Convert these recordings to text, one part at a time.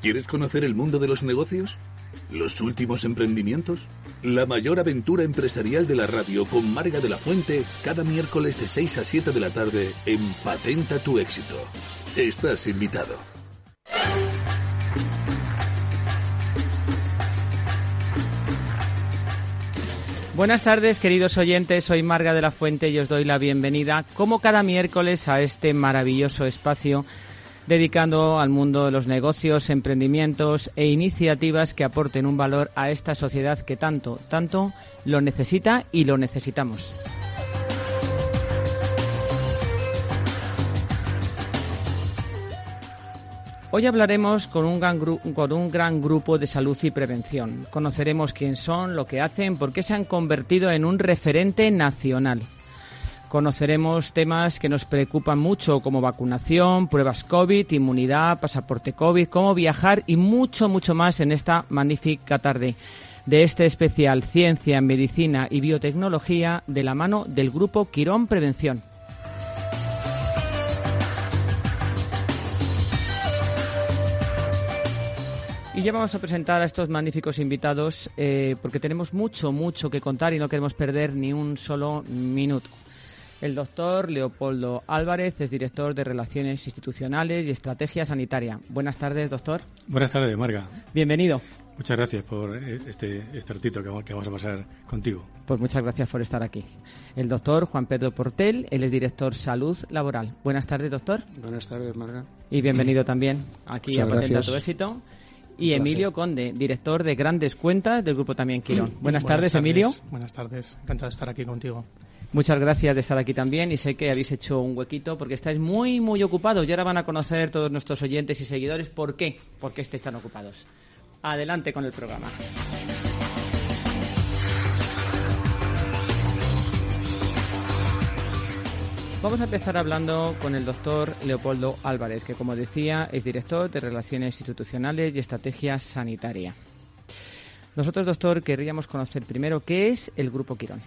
¿Quieres conocer el mundo de los negocios? ¿Los últimos emprendimientos? La mayor aventura empresarial de la radio con Marga de la Fuente cada miércoles de 6 a 7 de la tarde en Patenta tu éxito. Estás invitado. Buenas tardes, queridos oyentes. Soy Marga de la Fuente y os doy la bienvenida, como cada miércoles, a este maravilloso espacio dedicando al mundo de los negocios, emprendimientos e iniciativas que aporten un valor a esta sociedad que tanto, tanto lo necesita y lo necesitamos. Hoy hablaremos con un, gran con un gran grupo de salud y prevención. Conoceremos quién son, lo que hacen, por qué se han convertido en un referente nacional. Conoceremos temas que nos preocupan mucho como vacunación, pruebas COVID, inmunidad, pasaporte COVID, cómo viajar y mucho, mucho más en esta magnífica tarde de este especial Ciencia, Medicina y Biotecnología de la mano del Grupo Quirón Prevención. Y ya vamos a presentar a estos magníficos invitados eh, porque tenemos mucho, mucho que contar y no queremos perder ni un solo minuto. El doctor Leopoldo Álvarez es director de Relaciones Institucionales y Estrategia Sanitaria. Buenas tardes, doctor. Buenas tardes, Marga. Bienvenido. Muchas gracias por este, este ratito que vamos a pasar contigo. Pues muchas gracias por estar aquí. El doctor Juan Pedro Portel, él es director Salud Laboral. Buenas tardes, doctor. Buenas tardes, Marga. Y bienvenido también aquí a Patenta Tu Éxito. Y Emilio Conde, director de Grandes Cuentas del Grupo También Quirón. Buenas, tardes, Emilio. Buenas tardes, encantado de estar aquí contigo. Muchas gracias de estar aquí también y sé que habéis hecho un huequito porque estáis muy, muy ocupados y ahora van a conocer todos nuestros oyentes y seguidores por qué, por estáis tan ocupados. Adelante con el programa. Vamos a empezar hablando con el doctor Leopoldo Álvarez, que como decía es director de Relaciones Institucionales y Estrategia Sanitaria. Nosotros, doctor, querríamos conocer primero qué es el Grupo Quirón.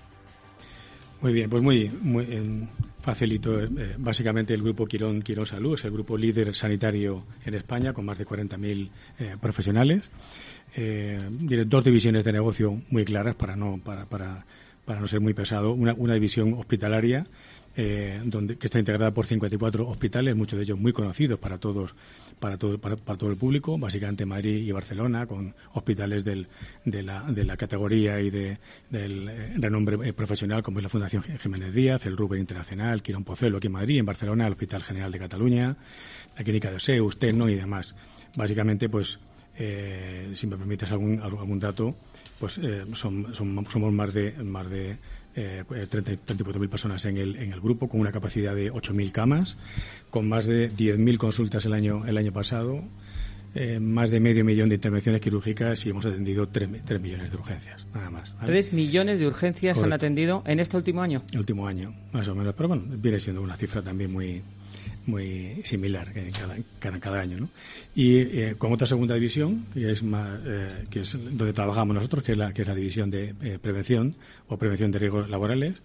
Muy bien, pues muy, muy facilito. Eh, básicamente el grupo Quirón, Quirón Salud es el grupo líder sanitario en España con más de 40.000 eh, profesionales. Eh, dos divisiones de negocio muy claras para no, para, para, para no ser muy pesado. Una, una división hospitalaria eh, donde, que está integrada por 54 hospitales, muchos de ellos muy conocidos para todos, para todo, para, todo el público, básicamente Madrid y Barcelona, con hospitales del, de, la, de la categoría y de, del eh, renombre eh, profesional, como es la Fundación Jiménez Díaz, el Ruber Internacional, Quirón Pocelo aquí en Madrid, en Barcelona, el Hospital General de Cataluña, la Clínica de Seus, Tecno y demás. Básicamente, pues, si me permites algún, algún dato, pues son, somos más de, más de eh, 34.000 personas en el, en el grupo, con una capacidad de 8.000 camas, con más de 10.000 consultas el año, el año pasado, eh, más de medio millón de intervenciones quirúrgicas y hemos atendido 3, millones de urgencias, nada más. ¿Tres millones de urgencias han atendido en este último año? El último año, más o menos. Pero bueno, viene siendo una cifra también muy, muy similar cada, cada, cada año. ¿no? Y eh, con otra segunda división, que es, más, eh, que es donde trabajamos nosotros, que es la, que es la división de eh, prevención o prevención de riesgos laborales,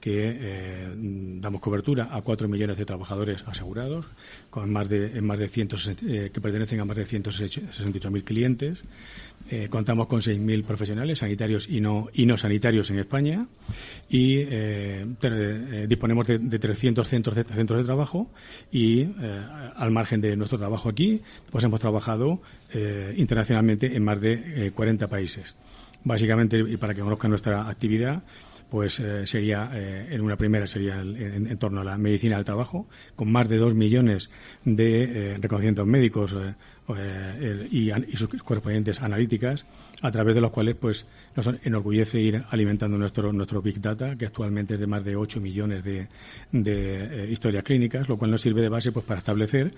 que eh, damos cobertura a cuatro millones de trabajadores asegurados, con más de, más de eh, que pertenecen a más de 168.000 clientes. Eh, contamos con 6.000 profesionales sanitarios y no, y no sanitarios en España y disponemos de, de, 300 centros de, centros de trabajo y al margen de nuestro trabajo aquí, pues hemos trabajado internacionalmente en más de 40 países. Básicamente, y para que conozcan nuestra actividad, pues eh, sería, eh, en una primera sería en, torno a la medicina del trabajo, con más de dos millones de eh, reconocimientos médicos eh, y, sus correspondientes analíticas, a través de los cuales pues nos enorgullece ir alimentando nuestro nuestro big data, que actualmente es de más de 8 millones de, eh, historias clínicas, lo cual nos sirve de base pues para establecer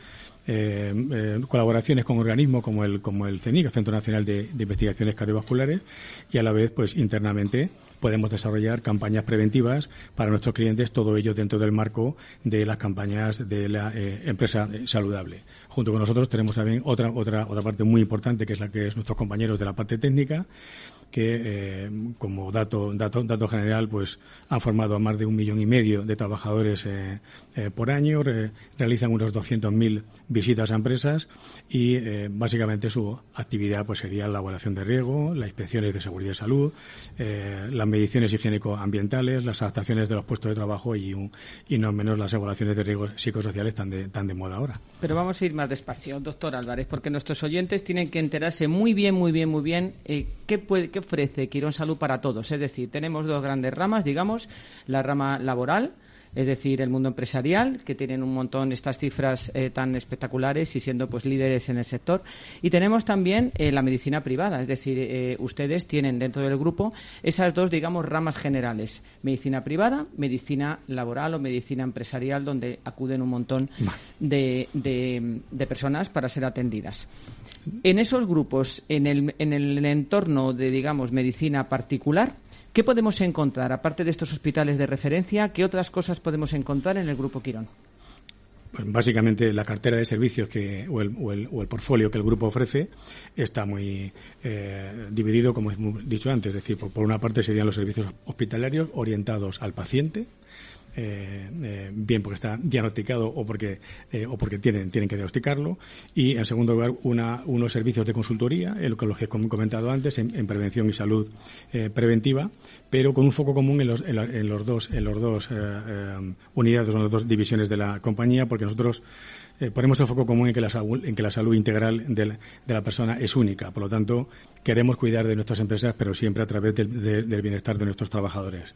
eh, eh, colaboraciones con organismos como el como el CENIC, el Centro Nacional de, Investigaciones Cardiovasculares, y a la vez pues internamente podemos desarrollar campañas preventivas para nuestros clientes, todo ello dentro del marco de las campañas de la empresa saludable. Junto con nosotros tenemos también otra otra otra parte muy importante que es la que es nuestros compañeros de la parte técnica que eh, como dato, dato, dato general pues han formado a más de un millón y medio de trabajadores eh, eh, por año, re, realizan unos 200.000 visitas a empresas y básicamente su actividad pues sería la elaboración de riego, las inspecciones de seguridad y salud, las mediciones higiénico-ambientales, las adaptaciones de los puestos de trabajo y, no menos las evaluaciones de riesgos psicosociales tan de, tan de moda ahora. Pero vamos a ir más despacio, doctor Álvarez, porque nuestros oyentes tienen que enterarse muy bien, muy bien, muy bien qué, puede, ofrece Quirón Salud para todos. Es decir, tenemos dos grandes ramas, digamos, la rama laboral, es decir, el mundo empresarial, que tienen un montón estas cifras eh, tan espectaculares y siendo pues líderes en el sector. Y tenemos también eh, la medicina privada, es decir, eh, ustedes tienen dentro del grupo esas dos, digamos, ramas generales, medicina privada, medicina laboral o medicina empresarial, donde acuden un montón de, de, de personas para ser atendidas. En esos grupos, en el, en el entorno de, digamos, medicina particular, ¿Qué podemos encontrar, aparte de estos hospitales de referencia, qué otras cosas podemos encontrar en el Grupo Quirón? Pues básicamente la cartera de servicios que, o, el, o, el, o el portfolio que el grupo ofrece está muy eh, dividido, como he dicho antes. Es decir, por, por una parte serían los servicios hospitalarios orientados al paciente, eh, eh, bien porque está diagnosticado o porque eh, o porque tienen tienen que diagnosticarlo y en segundo lugar una, unos servicios de consultoría en lo que he comentado antes en, en prevención y salud preventiva pero con un foco común en los, en, la, en los dos en los dos unidades en las dos divisiones de la compañía porque nosotros ponemos el foco común en que, la salud, en que la salud integral de la, de la, persona es única. Por lo tanto, queremos cuidar de nuestras empresas, pero siempre a través del, de, del bienestar de nuestros trabajadores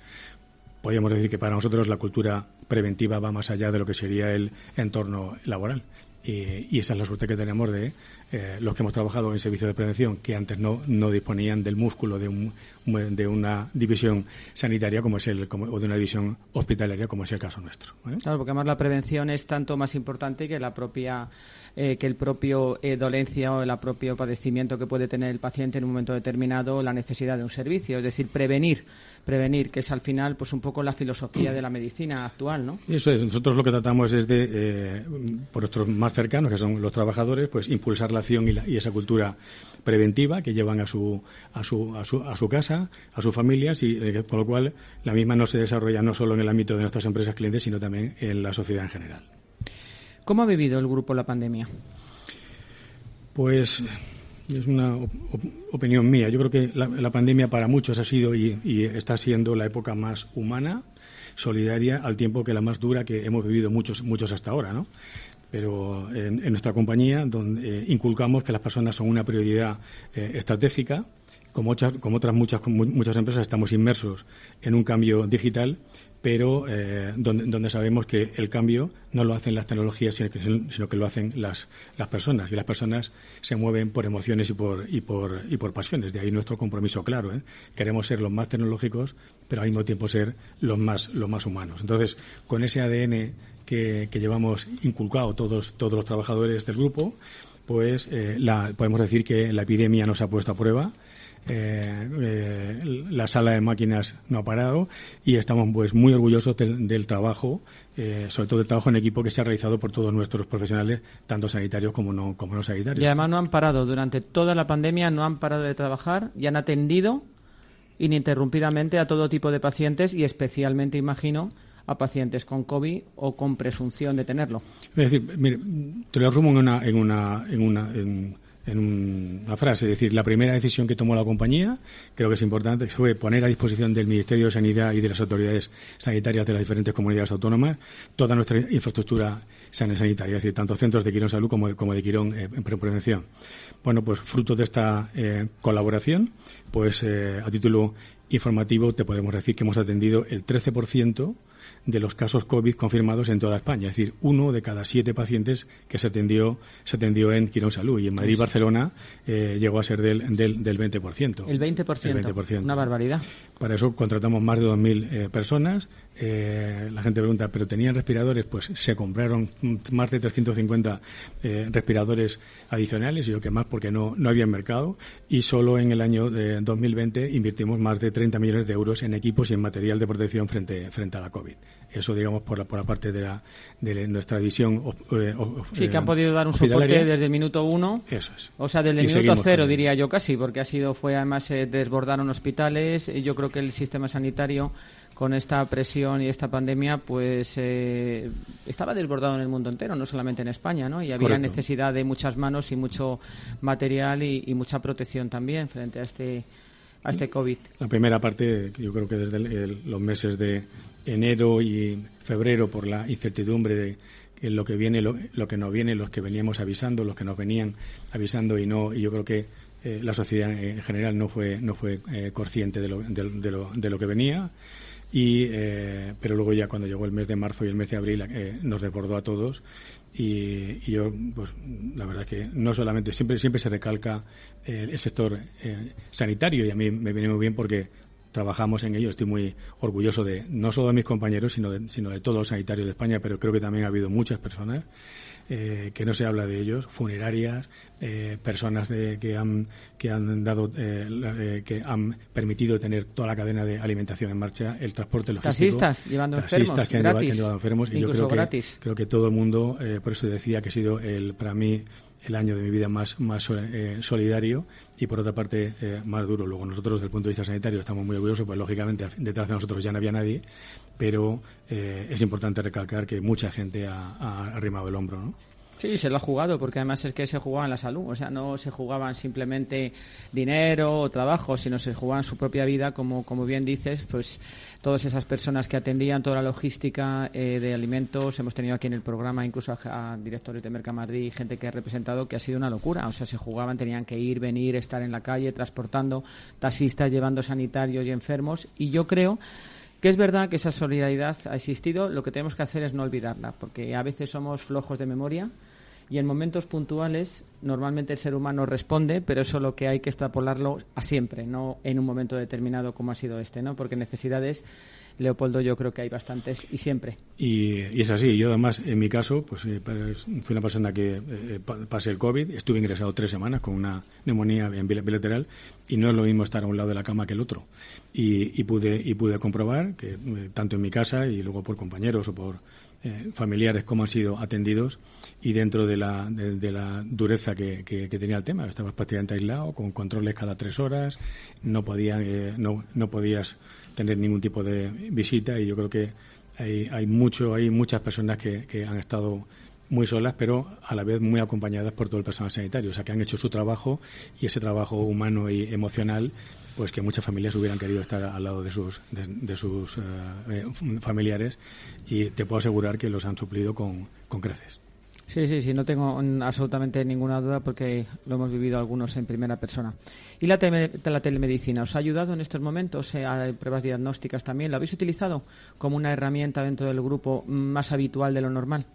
podríamos decir que para nosotros la cultura preventiva va más allá de lo que sería el entorno laboral. Y, y esa es la suerte que tenemos de eh, los que hemos trabajado en servicios de prevención, que antes no, no disponían del músculo de, un, de una división sanitaria como es el, como, o de una división hospitalaria, como es el caso nuestro. ¿vale? Claro, porque además la prevención es tanto más importante que la propia eh, que el propio eh, dolencia o el propio padecimiento que puede tener el paciente en un momento determinado, la necesidad de un servicio, es decir, prevenir, prevenir, que es al final pues un poco la filosofía de la medicina actual, ¿no? Eso es. Nosotros lo que tratamos es de, por nuestros más cercanos, que son los trabajadores, pues impulsar la y, la, y esa cultura preventiva que llevan a su, a su, a su, a su casa, a sus familias, y eh, con lo cual la misma no se desarrolla no solo en el ámbito de nuestras empresas clientes, sino también en la sociedad en general. ¿Cómo ha vivido el grupo la pandemia? Pues es una op opinión mía. Yo creo que la, la, pandemia para muchos ha sido y, y, está siendo la época más humana, solidaria, al tiempo que la más dura que hemos vivido muchos, muchos hasta ahora, ¿no? Pero en, en nuestra compañía, donde eh, inculcamos que las personas son una prioridad eh, estratégica, como, otras, como otras muchas, muchas empresas, estamos inmersos en un cambio digital pero eh, donde, donde, sabemos que el cambio no lo hacen las tecnologías, sino que, sino que lo hacen las, las, personas. Y las personas se mueven por emociones y por, y por, y por pasiones. De ahí nuestro compromiso claro. ¿eh? Queremos ser los más tecnológicos, pero al mismo tiempo ser los más, los más humanos. Entonces, con ese ADN que, llevamos inculcado todos, todos los trabajadores del grupo, pues eh, la, podemos decir que la epidemia nos ha puesto a prueba eh, eh, la sala de máquinas no ha parado y estamos pues muy orgullosos del, del trabajo, eh, sobre todo del trabajo en equipo que se ha realizado por todos nuestros profesionales, tanto sanitarios como no, como no sanitarios. Y además no han parado durante toda la pandemia, no han parado de trabajar y han atendido ininterrumpidamente a todo tipo de pacientes y especialmente, imagino, a pacientes con COVID o con presunción de tenerlo. Es decir, mire, te lo resumo en una, en una, en una, en en frase. Es decir, la primera decisión que tomó la compañía, creo que es importante, fue poner a disposición del Ministerio de Sanidad y de las autoridades sanitarias de las diferentes comunidades autónomas toda nuestra infraestructura sanitaria, es decir, tanto centros de Quirón Salud como de, como de Quirón eh, en prevención. Bueno, pues fruto de esta eh, colaboración, pues eh, a título informativo te podemos decir que hemos atendido el 13% de los casos COVID confirmados en toda España. Es decir, uno de cada siete pacientes que se atendió, se atendió en Quirón Salud. Y en Madrid y Barcelona eh, llegó a ser del, del, del 20%. El 20%. El 20%. Una barbaridad. Para eso contratamos más de 2.000 eh, personas. Eh, la gente pregunta, ¿pero tenían respiradores? Pues se compraron más de 350 eh, respiradores adicionales, y yo que más porque no, no había mercado. Y solo en el año de 2020 invertimos más de 30 millones de euros en equipos y en material de protección frente, frente a la COVID. Eso, digamos, por la, por la parte de, la, de nuestra visión. Eh, sí, que han podido dar un soporte desde el minuto uno. Eso es. O sea, desde el minuto cero, diría yo casi, porque ha sido, fue además, eh, desbordaron hospitales. Yo creo que el sistema sanitario con esta presión y esta pandemia, pues eh, estaba desbordado en el mundo entero, no solamente en España, ¿no? Y había necesidad de muchas manos y mucho material y, y, mucha protección también frente a este a este COVID. La primera parte, yo creo que desde los meses de enero y febrero por la incertidumbre de lo que viene, lo, que no viene, los que veníamos avisando, los que nos venían avisando y no, y yo creo que eh, la sociedad en general no fue no fue eh, consciente de lo, de, lo, de lo que venía y eh, pero luego ya cuando llegó el mes de marzo y el mes de abril nos desbordó a todos. Y, yo pues la verdad que no solamente siempre siempre se recalca el, sector sanitario. Y a mí me viene muy bien porque trabajamos en ello. Estoy muy orgulloso de no solo de mis compañeros, sino de, sino de todos los sanitarios de España, pero creo que también ha habido muchas personas eh, que no se habla de ellos, funerarias, eh, personas de, que han que han dado eh, que han permitido tener toda la cadena de alimentación en marcha, el transporte logístico, taxistas llevando enfermos, que han, llevado, enfermos y yo creo que creo que todo el mundo, por eso decía que ha sido el para mí el año de mi vida más, más eh, solidario y por otra parte eh, más duro. Luego nosotros desde el punto de vista sanitario estamos muy orgullosos, pues lógicamente detrás de nosotros ya no había nadie, pero eh, es importante recalcar que mucha gente ha, ha arrimado el hombro, ¿no? Sí, se lo ha jugado, porque además es que se jugaba en la salud, o sea, no se jugaban simplemente dinero o trabajo, sino se jugaban su propia vida, como, como bien dices, pues todas esas personas que atendían toda la logística eh, de alimentos, hemos tenido aquí en el programa incluso a, directores de Mercamadrid, gente que ha representado que ha sido una locura, o sea, se jugaban, tenían que ir, venir, estar en la calle, transportando taxistas, llevando sanitarios y enfermos, y yo creo que es verdad que esa solidaridad ha existido, lo que tenemos que hacer es no olvidarla, porque a veces somos flojos de memoria y en momentos puntuales normalmente el ser humano responde, pero eso lo que hay que extrapolarlo a siempre, no en un momento determinado como ha sido este, ¿no? Porque necesidades Leopoldo, yo creo que hay bastantes y siempre. Y, es así. Yo, además, en mi caso, pues eh, fui una persona que eh, pasé el COVID, estuve ingresado tres semanas con una neumonía bilateral y no es lo mismo estar a un lado de la cama que el otro. Y, pude, y pude comprobar que, eh, tanto en mi casa y luego por compañeros o por familiares, cómo han sido atendidos y dentro de la, de, la dureza que, que, tenía el tema. Estabas prácticamente aislado, con controles cada tres horas, no, podía, no, no podías tener ningún tipo de visita y yo creo que hay, hay mucho, hay muchas personas que, que han estado muy solas, pero a la vez muy acompañadas por todo el personal sanitario, o sea, que han hecho su trabajo y ese trabajo humano y emocional, pues que muchas familias hubieran querido estar al lado de sus, de, sus eh, eh, familiares y te puedo asegurar que los han suplido con, con creces. Sí, sí, sí, no tengo absolutamente ninguna duda porque lo hemos vivido algunos en primera persona. ¿Y la, la telemedicina os ha ayudado en estos momentos? Eh, ¿Hay pruebas diagnósticas también? ¿Lo habéis utilizado como una herramienta dentro del grupo más habitual de lo normal?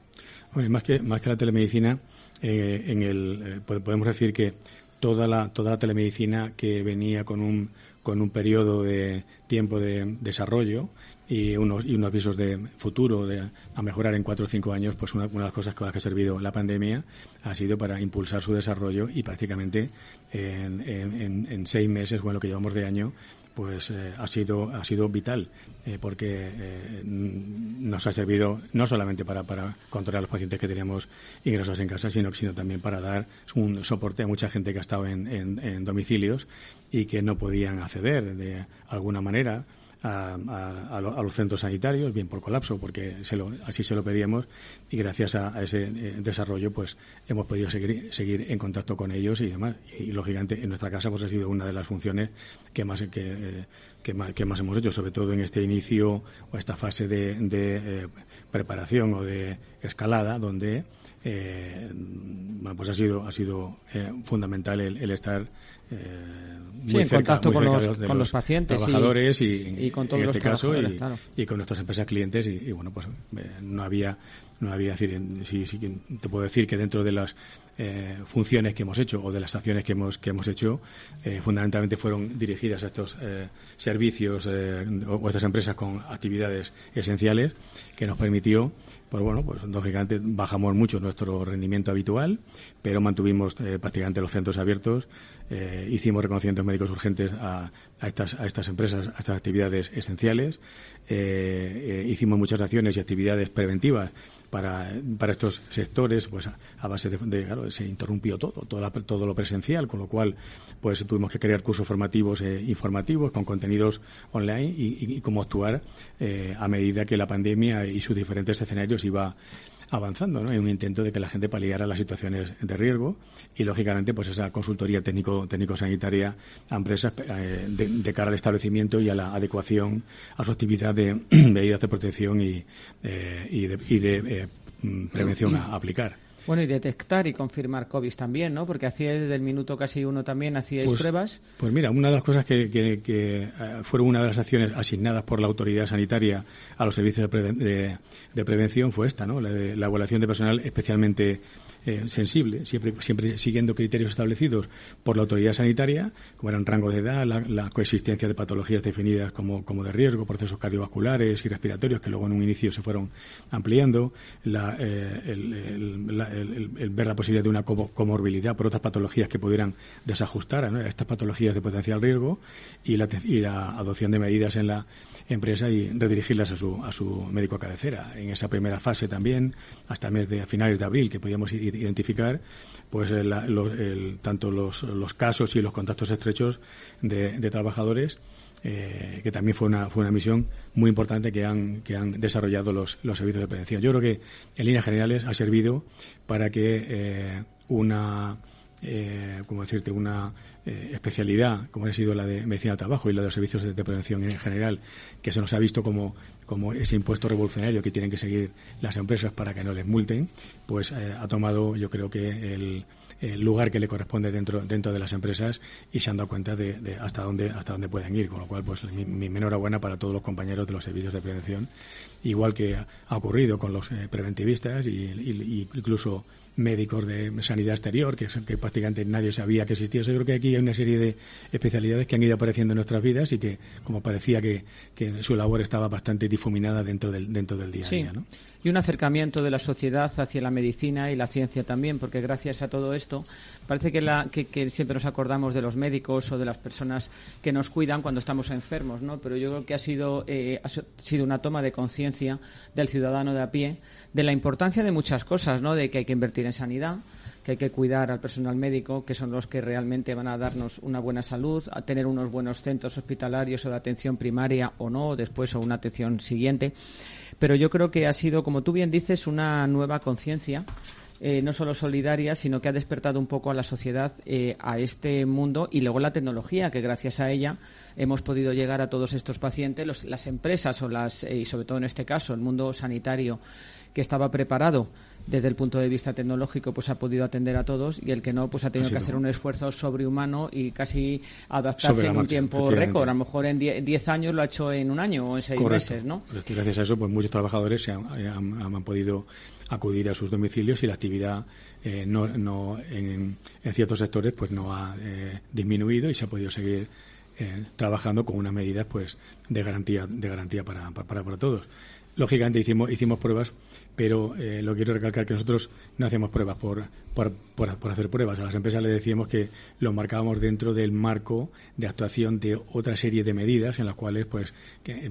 más que, más que la telemedicina, eh, en el, eh, podemos decir que toda la, toda la telemedicina que venía con un, con un periodo de tiempo de desarrollo y unos, y unos visos de futuro de, a mejorar en cuatro o cinco años, pues una, de las cosas con las que ha servido la pandemia ha sido para impulsar su desarrollo y prácticamente en, en, en seis meses, bueno, lo que llevamos de año, pues eh, ha sido ha sido vital eh, porque eh, nos ha servido no solamente para, para controlar a los pacientes que teníamos ingresados en casa sino sino también para dar un soporte a mucha gente que ha estado en, en domicilios y que no podían acceder de alguna manera a, los centros sanitarios, bien por colapso, porque así se lo pedíamos y gracias a, ese eh, desarrollo pues hemos podido seguir, seguir en contacto con ellos y demás. Y, lógicamente en nuestra casa pues ha sido una de las funciones que más, que, eh, más hemos hecho, sobre todo en este inicio o esta fase de, de eh, preparación o de escalada donde eh, bueno, pues ha sido, ha sido eh, fundamental el, estar muy en contacto con, los, pacientes trabajadores y, con todos en este caso y, con nuestras empresas clientes y, bueno pues no había no había decir sí, sí, te puedo decir que dentro de las funciones que hemos hecho o de las acciones que hemos que hemos hecho fundamentalmente fueron dirigidas a estos servicios o estas empresas con actividades esenciales que nos permitió pues bueno, pues lógicamente bajamos mucho nuestro rendimiento habitual, pero mantuvimos eh, prácticamente los centros abiertos, eh, hicimos reconocimientos médicos urgentes a, estas, a estas empresas, a estas actividades esenciales, eh, hicimos muchas acciones y actividades preventivas para, para estos sectores, pues a, base de, claro, se interrumpió todo, todo, todo, lo presencial, con lo cual, pues tuvimos que crear cursos formativos e informativos con contenidos online y, y cómo actuar eh, a medida que la pandemia y sus diferentes escenarios iba avanzando, ¿no? Un intento de que la gente paliara las situaciones de riesgo y, lógicamente, pues esa consultoría técnico, técnico-sanitaria a empresas eh, de, cara al establecimiento y a la adecuación a su actividad de medidas de protección y, eh, y de, y de eh, prevención a aplicar. Bueno, y detectar y confirmar COVID también, ¿no? Porque hacía desde el minuto casi uno también hacíais pues, pruebas. Pues mira, una de las cosas que, que, eh, fueron una de las acciones asignadas por la autoridad sanitaria a los servicios de, de, prevención fue esta, ¿no? La, la evaluación de personal especialmente eh, sensible, siempre, siempre siguiendo criterios establecidos por la autoridad sanitaria, como eran rango de edad, la, coexistencia de patologías definidas como, como, de riesgo, procesos cardiovasculares y respiratorios, que luego en un inicio se fueron ampliando, eh, el, ver la posibilidad de una comorbilidad por otras patologías que pudieran desajustar a estas patologías de potencial riesgo y la, y la adopción de medidas en la empresa y redirigirlas a su, a su médico a cabecera. En esa primera fase también, hasta mes de finales de abril, que podíamos ir identificar pues tanto los, los, casos y los contactos estrechos de, trabajadores eh, que también fue una, fue una misión muy importante que han, que han desarrollado los, los servicios de prevención. Yo creo que en líneas generales ha servido para que eh, una, eh, como decirte, una eh, especialidad, como ha sido la de medicina del trabajo y la de los servicios de, prevención en general, que se nos ha visto como, como ese impuesto revolucionario que tienen que seguir las empresas para que no les multen, pues eh, ha tomado, yo creo que el, lugar que le corresponde dentro dentro de las empresas y se han dado cuenta de, hasta dónde hasta dónde pueden ir con lo cual pues mi, mi, enhorabuena para todos los compañeros de los servicios de prevención igual que ha ocurrido con los eh, preventivistas y, y, incluso médicos de sanidad exterior, que, que prácticamente nadie sabía que existía. Yo creo que aquí hay una serie de especialidades que han ido apareciendo en nuestras vidas y que, como parecía que, que su labor estaba bastante difuminada dentro del, dentro del día a día. ¿no? Y un acercamiento de la sociedad hacia la medicina y la ciencia también, porque gracias a todo esto parece que, la, que, siempre nos acordamos de los médicos o de las personas que nos cuidan cuando estamos enfermos, ¿no? Pero yo creo que ha sido, eh, ha sido una toma de conciencia del ciudadano de a pie de la importancia de muchas cosas, ¿no? De que hay que invertir en sanidad, que hay que cuidar al personal médico, que son los que realmente van a darnos una buena salud, a tener unos buenos centros hospitalarios o de atención primaria o no, después o una atención siguiente. Pero yo creo que ha sido, como tú bien dices, una nueva conciencia eh, no solo solidaria, sino que ha despertado un poco a la sociedad eh, a este mundo y luego la tecnología, que gracias a ella hemos podido llegar a todos estos pacientes, las empresas o las, eh, y sobre todo en este caso el mundo sanitario que estaba preparado desde el punto de vista tecnológico pues ha podido atender a todos y el que no pues ha tenido que hacer un esfuerzo sobrehumano y casi adaptarse en un tiempo récord. A lo mejor en 10 años lo ha hecho en un año o en 6 meses, ¿no? Gracias a eso pues muchos trabajadores se han, podido acudir a sus domicilios y la actividad eh, no, no en, ciertos sectores pues no ha eh, disminuido y se ha podido seguir eh, trabajando con unas medidas pues de garantía de garantía para, para, para todos. Lógicamente hicimos hicimos pruebas pero lo quiero recalcar que nosotros no hacemos pruebas por, por, por, hacer pruebas. A las empresas les decíamos que lo marcábamos dentro del marco de actuación de otra serie de medidas en las cuales, pues, que,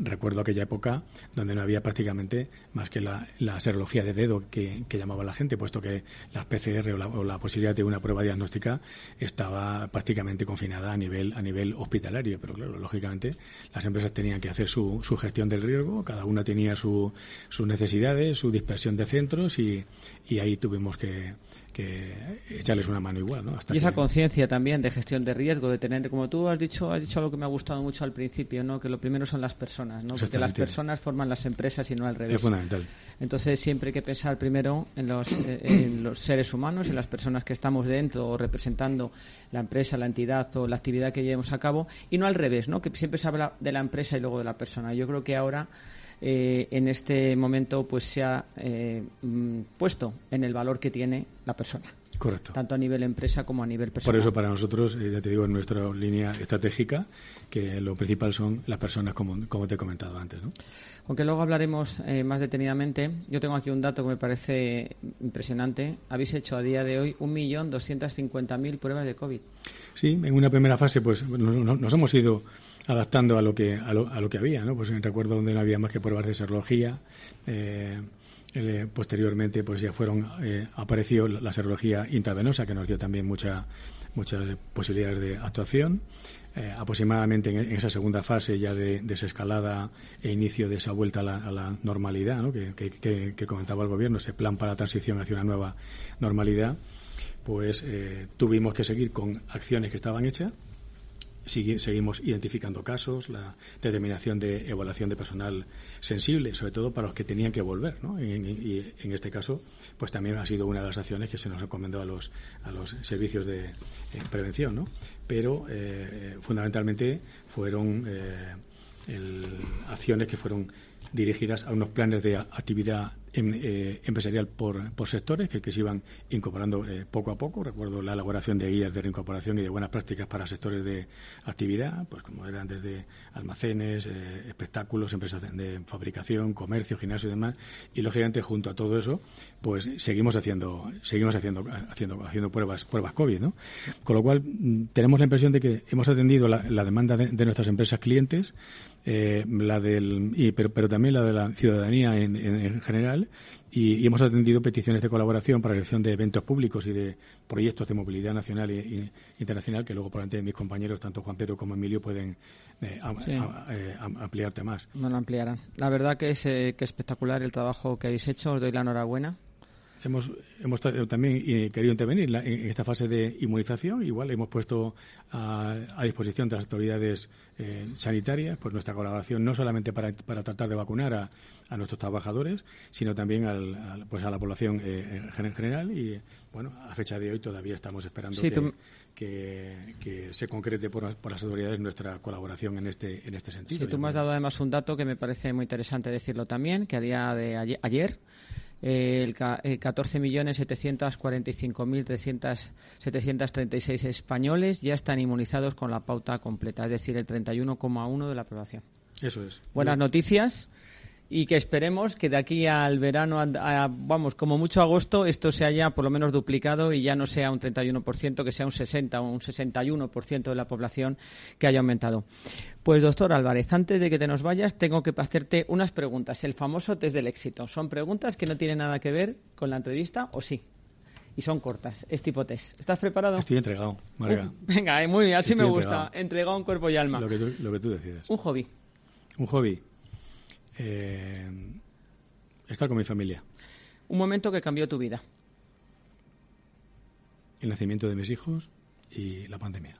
recuerdo aquella época donde no había prácticamente más que la, la serología de dedo que, llamaba la gente, puesto que las PCR o la, posibilidad de una prueba diagnóstica estaba prácticamente confinada a nivel, a nivel hospitalario. Pero claro, lógicamente las empresas tenían que hacer su, su gestión del riesgo, cada una tenía su, sus necesidades su dispersión de centros y, y ahí tuvimos que, que echarles una mano igual, ¿no? y esa conciencia también de gestión de riesgo, de tener, como tú has dicho, has dicho algo que me ha gustado mucho al principio, ¿no? Que lo primero son las personas, ¿no? Porque las personas forman las empresas y no al revés. Es fundamental. Entonces siempre hay que pensar primero en los, eh, en los seres humanos, en las personas que estamos dentro o representando la empresa, la entidad o la actividad que llevemos a cabo y no al revés, ¿no? Que siempre se habla de la empresa y luego de la persona. Yo creo que ahora eh, en este momento pues se ha eh, mm, puesto en el valor que tiene la persona. Correcto. Tanto a nivel empresa como a nivel personal. Por eso para nosotros, eh, ya te digo, en nuestra línea estratégica, que lo principal son las personas, como, como te he comentado antes. ¿no? Aunque luego hablaremos más detenidamente, yo tengo aquí un dato que me parece impresionante. Habéis hecho a día de hoy 1.250.000 pruebas de COVID. Sí, en una primera fase pues nos hemos ido adaptando a lo que a lo, a lo que había, ¿no? Pues recuerdo donde no había más que pruebas de serología. Eh, eh, posteriormente, pues ya fueron eh, apareció la serología intravenosa que nos dio también mucha muchas posibilidades de actuación. aproximadamente en, esa segunda fase ya de desescalada e inicio de esa vuelta a la, normalidad ¿no? que, que, comentaba el gobierno, ese plan para la transición hacia una nueva normalidad, pues tuvimos que seguir con acciones que estaban hechas seguimos identificando casos, la determinación de evaluación de personal sensible, sobre todo para los que tenían que volver, ¿no? Y, en este caso, pues también ha sido una de las acciones que se nos encomendó a los, a los servicios de eh, prevención, ¿no? Pero eh, fundamentalmente fueron eh, acciones que fueron dirigidas a unos planes de actividad em, eh, empresarial por, por, sectores que, que, se iban incorporando eh, poco a poco. Recuerdo la elaboración de guías de reincorporación y de buenas prácticas para sectores de actividad, pues como eran desde almacenes, eh, espectáculos, empresas de, fabricación, comercio, gimnasio y demás. Y lógicamente junto a todo eso, pues seguimos haciendo, seguimos haciendo, haciendo, haciendo pruebas, pruebas COVID, ¿no? Con lo cual mm, tenemos la impresión de que hemos atendido la, demanda de nuestras empresas clientes eh, la del, y, pero, pero también la de la ciudadanía en, en, general y, hemos atendido peticiones de colaboración para la elección de eventos públicos y de proyectos de movilidad nacional e, internacional que luego por ante mis compañeros, tanto Juan Pedro como Emilio, pueden eh, eh, ampliarte más. No lo ampliarán. La verdad que es, que espectacular el trabajo que habéis hecho. Os doy la enhorabuena hemos, hemos también eh, querido intervenir en esta fase de inmunización. Igual hemos puesto a, disposición de las autoridades eh, sanitarias pues nuestra colaboración no solamente para, para tratar de vacunar a, a nuestros trabajadores, sino también al, pues a la población eh, en general. Y bueno, a fecha de hoy todavía estamos esperando que, que, se concrete por, por, las autoridades nuestra colaboración en este, en este sentido. Sí, tú me has dado además un dato que me parece muy interesante decirlo también, que a día de ayer el 14.745.736 españoles ya están inmunizados con la pauta completa, es decir, el 31,1 de la población. Eso es. Buenas noticias y que esperemos que de aquí al verano, vamos, como mucho agosto, esto se haya por lo menos duplicado y ya no sea un 31%, que sea un 60 o un 61% de la población que haya aumentado. Pues doctor Álvarez, antes de que te nos vayas, tengo que hacerte unas preguntas. El famoso test del éxito. Son preguntas que no tienen nada que ver con la entrevista, ¿o sí? y son cortas. Es tipo test. ¿Estás preparado? Estoy entregado, Marga. venga, eh, muy bien, así me gusta. Entregado en cuerpo y alma. Lo que, tú, lo que tú decides. Un hobby. Un hobby eh, estar con mi familia. Un momento que cambió tu vida. El nacimiento de mis hijos y la pandemia.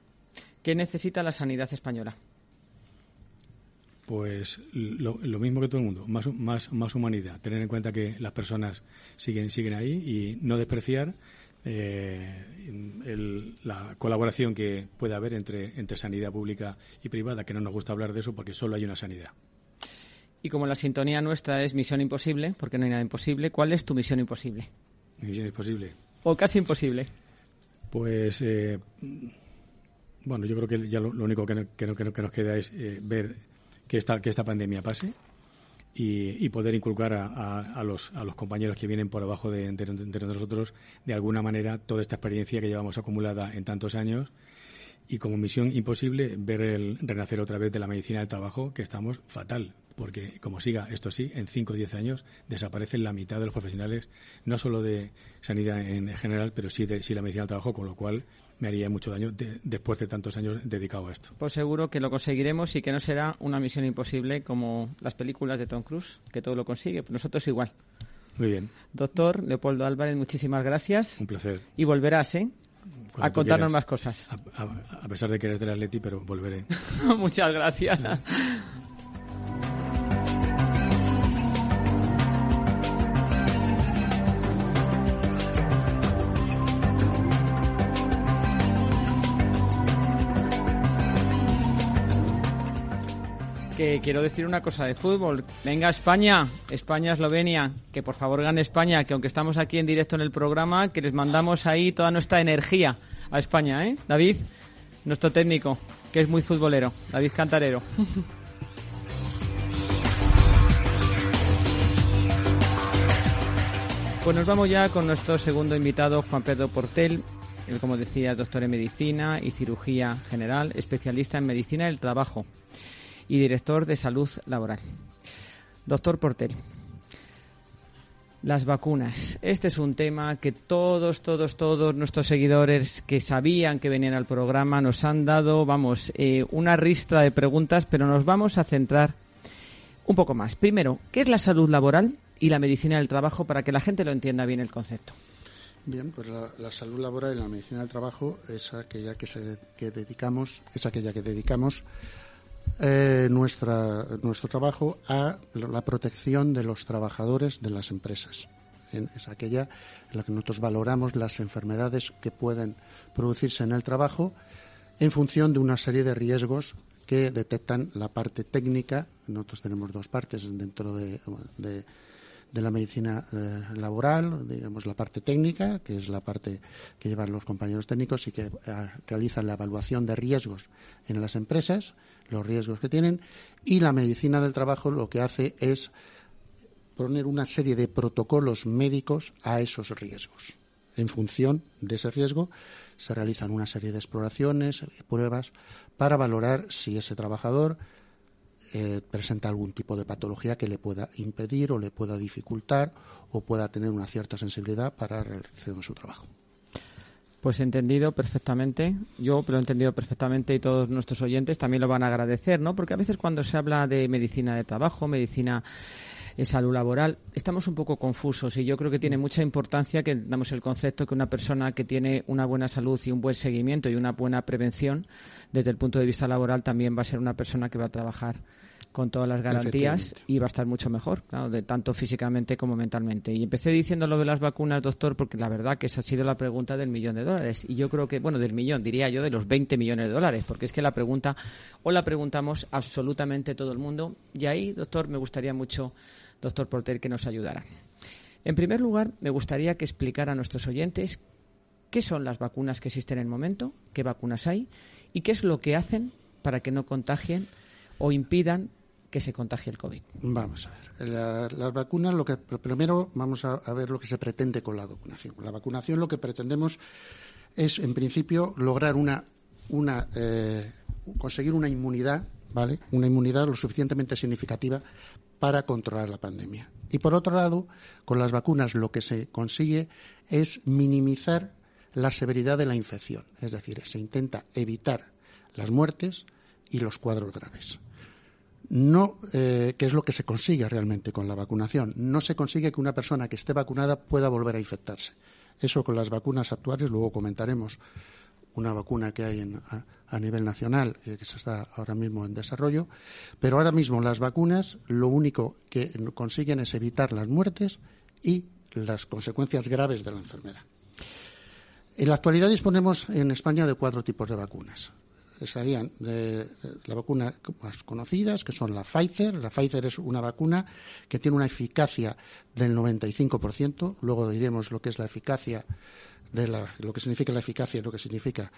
¿Qué necesita la sanidad española? Pues lo, mismo que todo el mundo, más, más, más humanidad, tener en cuenta que las personas siguen, siguen ahí y no despreciar eh, la colaboración que puede haber entre, entre sanidad pública y privada, que no nos gusta hablar de eso porque solo hay una sanidad. Y como la sintonía nuestra es misión imposible, porque no hay nada imposible, ¿cuál es tu misión imposible? Mi misión imposible. O casi imposible. Pues, eh, bueno, yo creo que ya lo, único que, nos queda es eh, ver que esta, que esta pandemia pase y, poder inculcar a, los, a los compañeros que vienen por abajo de, de, nosotros, de alguna manera, toda esta experiencia que llevamos acumulada en tantos años y como misión imposible ver el renacer otra vez de la medicina del trabajo, que estamos fatal, porque como siga esto así, en 5 o 10 años desaparecen la mitad de los profesionales, no solo de sanidad en general, pero sí de sí la medicina del trabajo, con lo cual me haría mucho daño después de tantos años dedicado a esto. Pues seguro que lo conseguiremos y que no será una misión imposible como las películas de Tom Cruise, que todo lo consigue, nosotros igual. Muy bien. Doctor Leopoldo Álvarez, muchísimas gracias. Un placer. Y volverás, ¿eh? A contarnos más cosas. A, pesar de que eres del Atleti, pero volveré. Muchas gracias. quiero decir una cosa de fútbol. Venga España, España-Eslovenia, que por favor gane España, que aunque estamos aquí en directo en el programa, que les mandamos ahí toda nuestra energía a España, ¿eh? David, nuestro técnico, que es muy futbolero, David Cantarero. Pues nos vamos ya con nuestro segundo invitado, Juan Pedro Portel. Él, como decía, doctor en medicina y cirugía general, especialista en medicina del trabajo y director de salud laboral. Doctor Portel, las vacunas. Este es un tema que todos, todos, todos nuestros seguidores que sabían que venían al programa nos han dado, vamos, eh, una ristra de preguntas, pero nos vamos a centrar un poco más. Primero, ¿qué es la salud laboral y la medicina del trabajo para que la gente lo entienda bien el concepto? Bien, pues la, salud laboral y la medicina del trabajo es aquella que, se, que dedicamos, es aquella que dedicamos eh, nuestra, nuestro trabajo a la protección de los trabajadores de las empresas. Es aquella en la que nosotros valoramos las enfermedades que pueden producirse en el trabajo en función de una serie de riesgos que detectan la parte técnica. Nosotros tenemos dos partes dentro de, de, la medicina eh, laboral, digamos la parte técnica, que es la parte que llevan los compañeros técnicos y que eh, realizan la evaluación de riesgos en las empresas los riesgos que tienen y la medicina del trabajo lo que hace es poner una serie de protocolos médicos a esos riesgos. En función de ese riesgo se realizan una serie de exploraciones, pruebas para valorar si ese trabajador eh, presenta algún tipo de patología que le pueda impedir o le pueda dificultar o pueda tener una cierta sensibilidad para realizar su trabajo. Pues entendido perfectamente. Yo lo he entendido perfectamente y todos nuestros oyentes también lo van a agradecer, ¿no? Porque a veces cuando se habla de medicina de trabajo, medicina salud laboral, estamos un poco confusos y yo creo que tiene mucha importancia que damos el concepto que una persona que tiene una buena salud y un buen seguimiento y una buena prevención desde el punto de vista laboral también va a ser una persona que va a trabajar con todas las garantías y va a estar mucho mejor, claro, de tanto físicamente como mentalmente. Y empecé diciendo lo de las vacunas, doctor, porque la verdad que esa ha sido la pregunta del millón de dólares. Y yo creo que, bueno, del millón, diría yo, de los 20 millones de dólares, porque es que la pregunta, o la preguntamos absolutamente todo el mundo. Y ahí, doctor, me gustaría mucho, doctor Porter, que nos ayudara. En primer lugar, me gustaría que explicara a nuestros oyentes qué son las vacunas que existen en el momento, qué vacunas hay y qué es lo que hacen para que no contagien o impidan que se contagie el COVID? Vamos a ver. las vacunas, lo que primero vamos a, ver lo que se pretende con la vacunación. La vacunación lo que pretendemos es, en principio, lograr una, una eh, conseguir una inmunidad, ¿vale? Una inmunidad lo suficientemente significativa para controlar la pandemia. Y por otro lado, con las vacunas lo que se consigue es minimizar la severidad de la infección, es decir, se intenta evitar las muertes y los cuadros graves no, eh, es lo que se consigue realmente con la vacunación. No se consigue que una persona que esté vacunada pueda volver a infectarse. Eso con las vacunas actuales, luego comentaremos una vacuna que hay a, nivel nacional, eh, que se está ahora mismo en desarrollo, pero ahora mismo las vacunas lo único que consiguen es evitar las muertes y las consecuencias graves de la enfermedad. En la actualidad disponemos en España de cuatro tipos de vacunas estarían de la vacuna más conocidas, que son la Pfizer. La Pfizer es una vacuna que tiene una eficacia del 95%. Luego diremos lo que es la eficacia de lo que significa la eficacia y lo que significa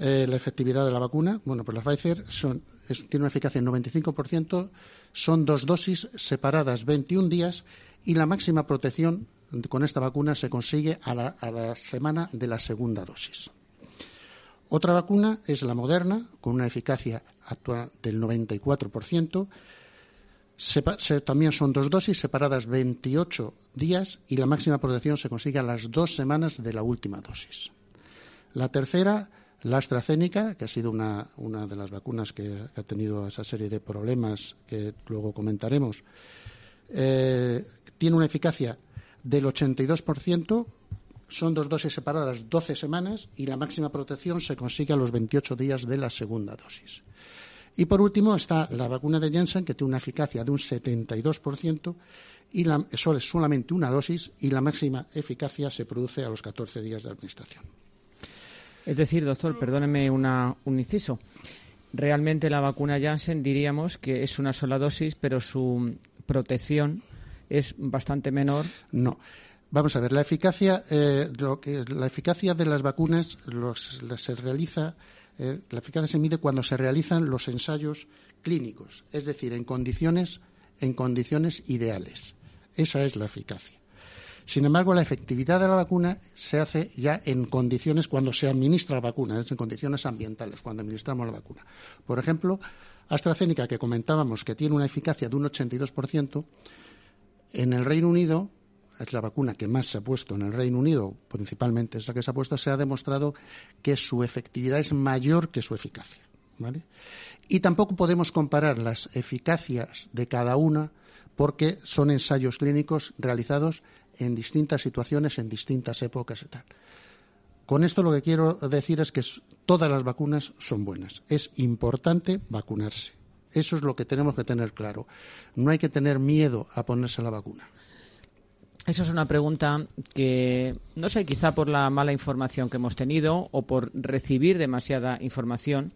eh, la efectividad de la vacuna. Bueno, pues la Pfizer tiene una eficacia del 95%, son dos dosis separadas 21 días y la máxima protección con esta vacuna se consigue a la semana de la segunda dosis. Otra vacuna es la moderna, con una eficacia actual del 94%. también son dos dosis separadas 28 días y la máxima protección se consigue a las dos semanas de la última dosis. La tercera, la AstraZeneca, que ha sido una, de las vacunas que ha tenido esa serie de problemas que luego comentaremos, eh, tiene una eficacia del 82%, son dos dosis separadas 12 semanas y la máxima protección se consigue a los 28 días de la segunda dosis. Y por último está la vacuna de Janssen, que tiene una eficacia de un 72% y es solamente una dosis y la máxima eficacia se produce a los 14 días de administración. Es decir, doctor, perdóneme una, un inciso. Realmente la vacuna Janssen diríamos que es una sola dosis, pero su protección es bastante menor. No. Vamos a ver, la eficacia, eh, lo que, la eficacia de las vacunas se realiza, eh, la eficacia se mide cuando se realizan los ensayos clínicos, es decir, en condiciones, en condiciones ideales. Esa es la eficacia. Sin embargo, la efectividad de la vacuna se hace ya en condiciones cuando se administra la vacuna, es en condiciones ambientales, cuando administramos la vacuna. Por ejemplo, AstraZeneca, que comentábamos que tiene una eficacia de un 82%, en el Reino Unido, es la vacuna que más se ha puesto en el Reino Unido, principalmente esa que se ha puesto, se ha demostrado que su efectividad es mayor que su eficacia. Y tampoco podemos comparar las eficacias de cada una porque son ensayos clínicos realizados en distintas situaciones, en distintas épocas y tal. Con esto lo que quiero decir es que todas las vacunas son buenas. Es importante vacunarse. Eso es lo que tenemos que tener claro. No hay que tener miedo a ponerse la vacuna. Esa es una pregunta que, no sé, quizá por la mala información que hemos tenido o por recibir demasiada información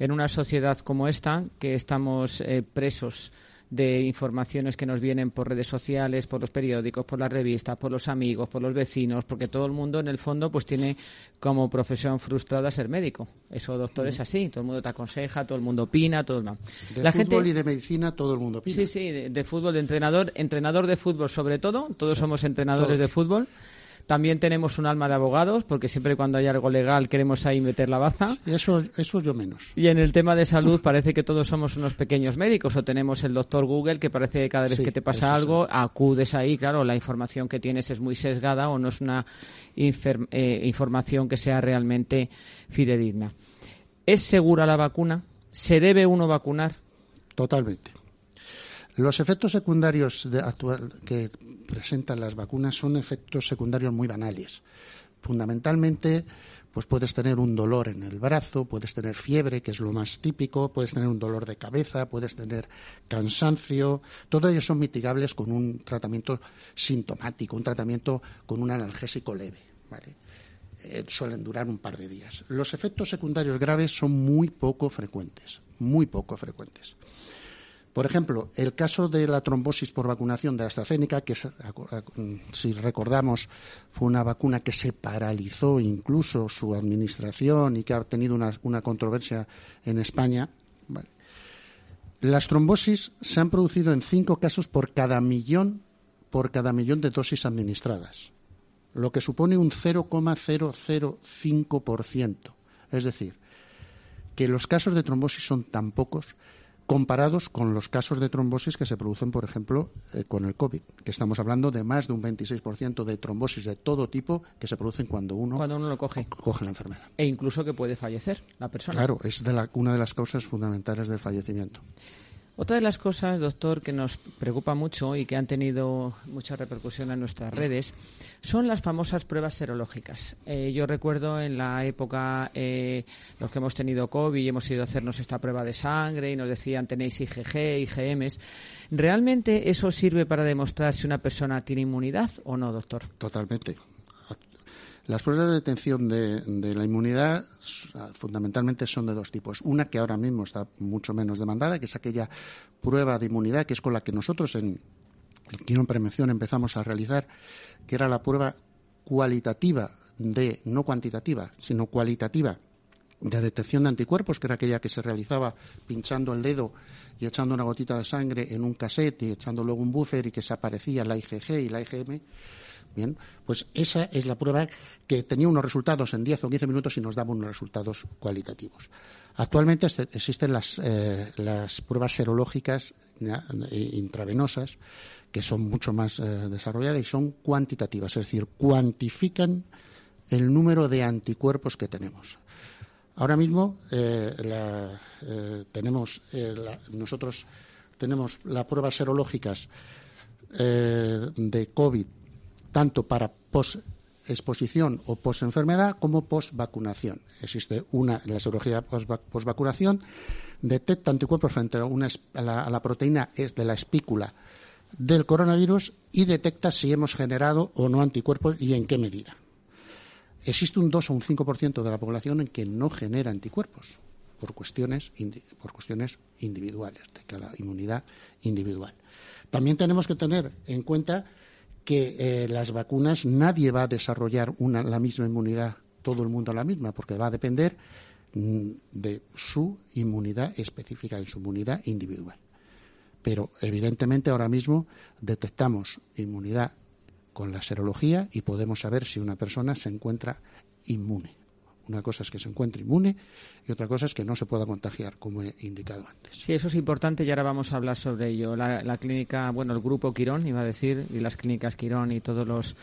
en una sociedad como esta, que estamos eh, presos de informaciones que nos vienen por redes sociales, por los periódicos, por las revistas, por los amigos, por los vecinos, porque todo el mundo en el fondo pues tiene como profesión frustrada ser médico. Eso, doctor, es así. Todo el mundo te aconseja, todo el mundo opina, todo el mundo. De fútbol y de medicina todo el mundo opina. Sí, sí, de, fútbol, de entrenador, entrenador de fútbol sobre todo. Todos somos entrenadores de fútbol. También tenemos un alma de abogados, porque siempre cuando hay algo legal queremos ahí meter la baza. Eso, eso yo menos. Y en el tema de salud parece que todos somos unos pequeños médicos, o tenemos el doctor Google, que parece que cada vez que te pasa algo, acudes ahí, claro, la información que tienes es muy sesgada o no es una eh, información que sea realmente fidedigna. ¿Es segura la vacuna? ¿Se debe uno vacunar? Totalmente. Los efectos secundarios que presentan las vacunas son efectos secundarios muy banales. Fundamentalmente, pues puedes tener un dolor en el brazo, puedes tener fiebre, que es lo más típico, puedes tener un dolor de cabeza, puedes tener cansancio. Todo ello son mitigables con un tratamiento sintomático, un tratamiento con un analgésico leve. Eh, suelen durar un par de días. Los efectos secundarios graves son muy poco frecuentes, muy poco frecuentes. Por ejemplo, el caso de la trombosis por vacunación de AstraZeneca, que si recordamos fue una vacuna que se paralizó incluso su administración y que ha tenido una, controversia en España. Las trombosis se han producido en cinco casos por cada millón por cada millón de dosis administradas, lo que supone un 0,005%. Es decir, que los casos de trombosis son tan pocos comparados con los casos de trombosis que se producen, por ejemplo, eh, con el COVID, que estamos hablando de más de un 26% de trombosis de todo tipo que se producen cuando uno, cuando uno lo coge. coge la enfermedad. E incluso que puede fallecer la persona. Claro, es de una de las causas fundamentales del fallecimiento. Otra de las cosas, doctor, que nos preocupa mucho y que han tenido mucha repercusión en nuestras redes son las famosas pruebas serológicas. Eh, yo recuerdo en la época eh, los que hemos tenido COVID y hemos ido a hacernos esta prueba de sangre y nos decían tenéis IgG, IgMs. ¿Realmente eso sirve para demostrar si una persona tiene inmunidad o no, doctor? Totalmente. Las pruebas de detección de, la inmunidad fundamentalmente son de dos tipos. Una que ahora mismo está mucho menos demandada, que es aquella prueba de inmunidad que es con la que nosotros en el Prevención empezamos a realizar, que era la prueba cualitativa de, no cuantitativa, sino cualitativa de detección de anticuerpos, que era aquella que se realizaba pinchando el dedo y echando una gotita de sangre en un cassette y echando luego un buffer y que se aparecía la IgG y la IgM. Bien, pues esa es la prueba que tenía unos resultados en 10 o 15 minutos y nos daba unos resultados cualitativos. Actualmente existen las, eh, las pruebas serológicas intravenosas que son mucho más eh, desarrolladas y son cuantitativas, es decir, cuantifican el número de anticuerpos que tenemos. Ahora mismo eh, tenemos nosotros tenemos las pruebas serológicas de COVID tanto para post-exposición o post-enfermedad como post-vacunación. Existe una, la serología post-vacunación detecta anticuerpos frente a, la, proteína de la espícula del coronavirus y detecta si hemos generado o no anticuerpos y en qué medida. Existe un 2 o un 5% de la población en que no genera anticuerpos por cuestiones, por cuestiones individuales, de cada inmunidad individual. También tenemos que tener en cuenta que eh, las vacunas nadie va a desarrollar una, la misma inmunidad, todo el mundo la misma, porque va a depender mm, de su inmunidad específica, y su inmunidad individual. Pero evidentemente ahora mismo detectamos inmunidad con la serología y podemos saber si una persona se encuentra inmune. Una cosa es que se encuentre inmune y otra cosa es que no se pueda contagiar, como he indicado antes. Sí, eso es importante y ahora vamos a hablar sobre ello. La, clínica, bueno, el grupo Quirón, iba a decir, y las clínicas Quirón y todos los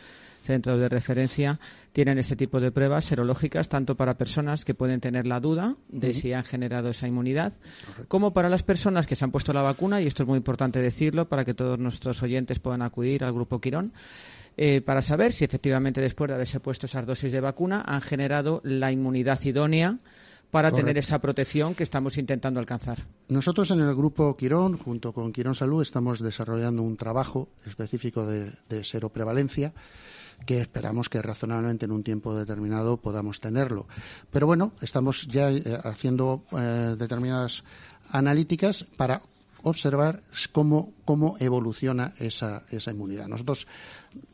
centros de referencia tienen este tipo de pruebas serológicas tanto para personas que pueden tener la duda de si han generado esa inmunidad como para las personas que se han puesto la vacuna y esto es muy importante decirlo para que todos nuestros oyentes puedan acudir al grupo Quirón eh, para saber si efectivamente después de haberse puesto esas dosis de vacuna han generado la inmunidad idónea para tener esa protección que estamos intentando alcanzar. Nosotros en el grupo Quirón, junto con Quirón Salud, estamos desarrollando un trabajo específico de, de seroprevalencia que esperamos que razonablemente en un tiempo determinado podamos tenerlo. Pero bueno, estamos ya eh, haciendo eh, determinadas analíticas para observar cómo, cómo evoluciona esa, esa inmunidad. Nosotros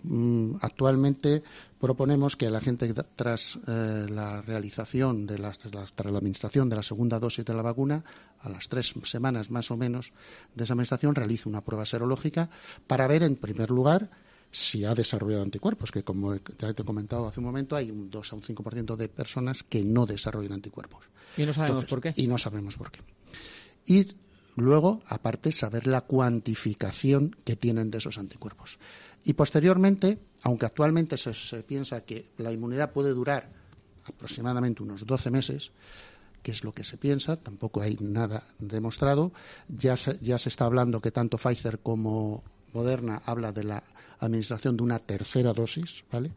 mm, actualmente proponemos que la gente tras eh, la realización de las, tras la administración de la segunda dosis de la vacuna, a las tres semanas más o menos de esa administración, realice una prueba serológica para ver, en primer lugar, si ha desarrollado anticuerpos, que como te he comentado hace un momento, hay un 2 a un 5% de personas que no desarrollan anticuerpos. Y no sabemos por qué. Y no sabemos por qué. Y Luego, aparte, saber la cuantificación que tienen de esos anticuerpos. Y posteriormente, aunque actualmente se, piensa que la inmunidad puede durar aproximadamente unos 12 meses, que es lo que se piensa, tampoco hay nada demostrado. Ya se, ya se está hablando que tanto Pfizer como Moderna habla de la administración de una tercera dosis, ¿vale?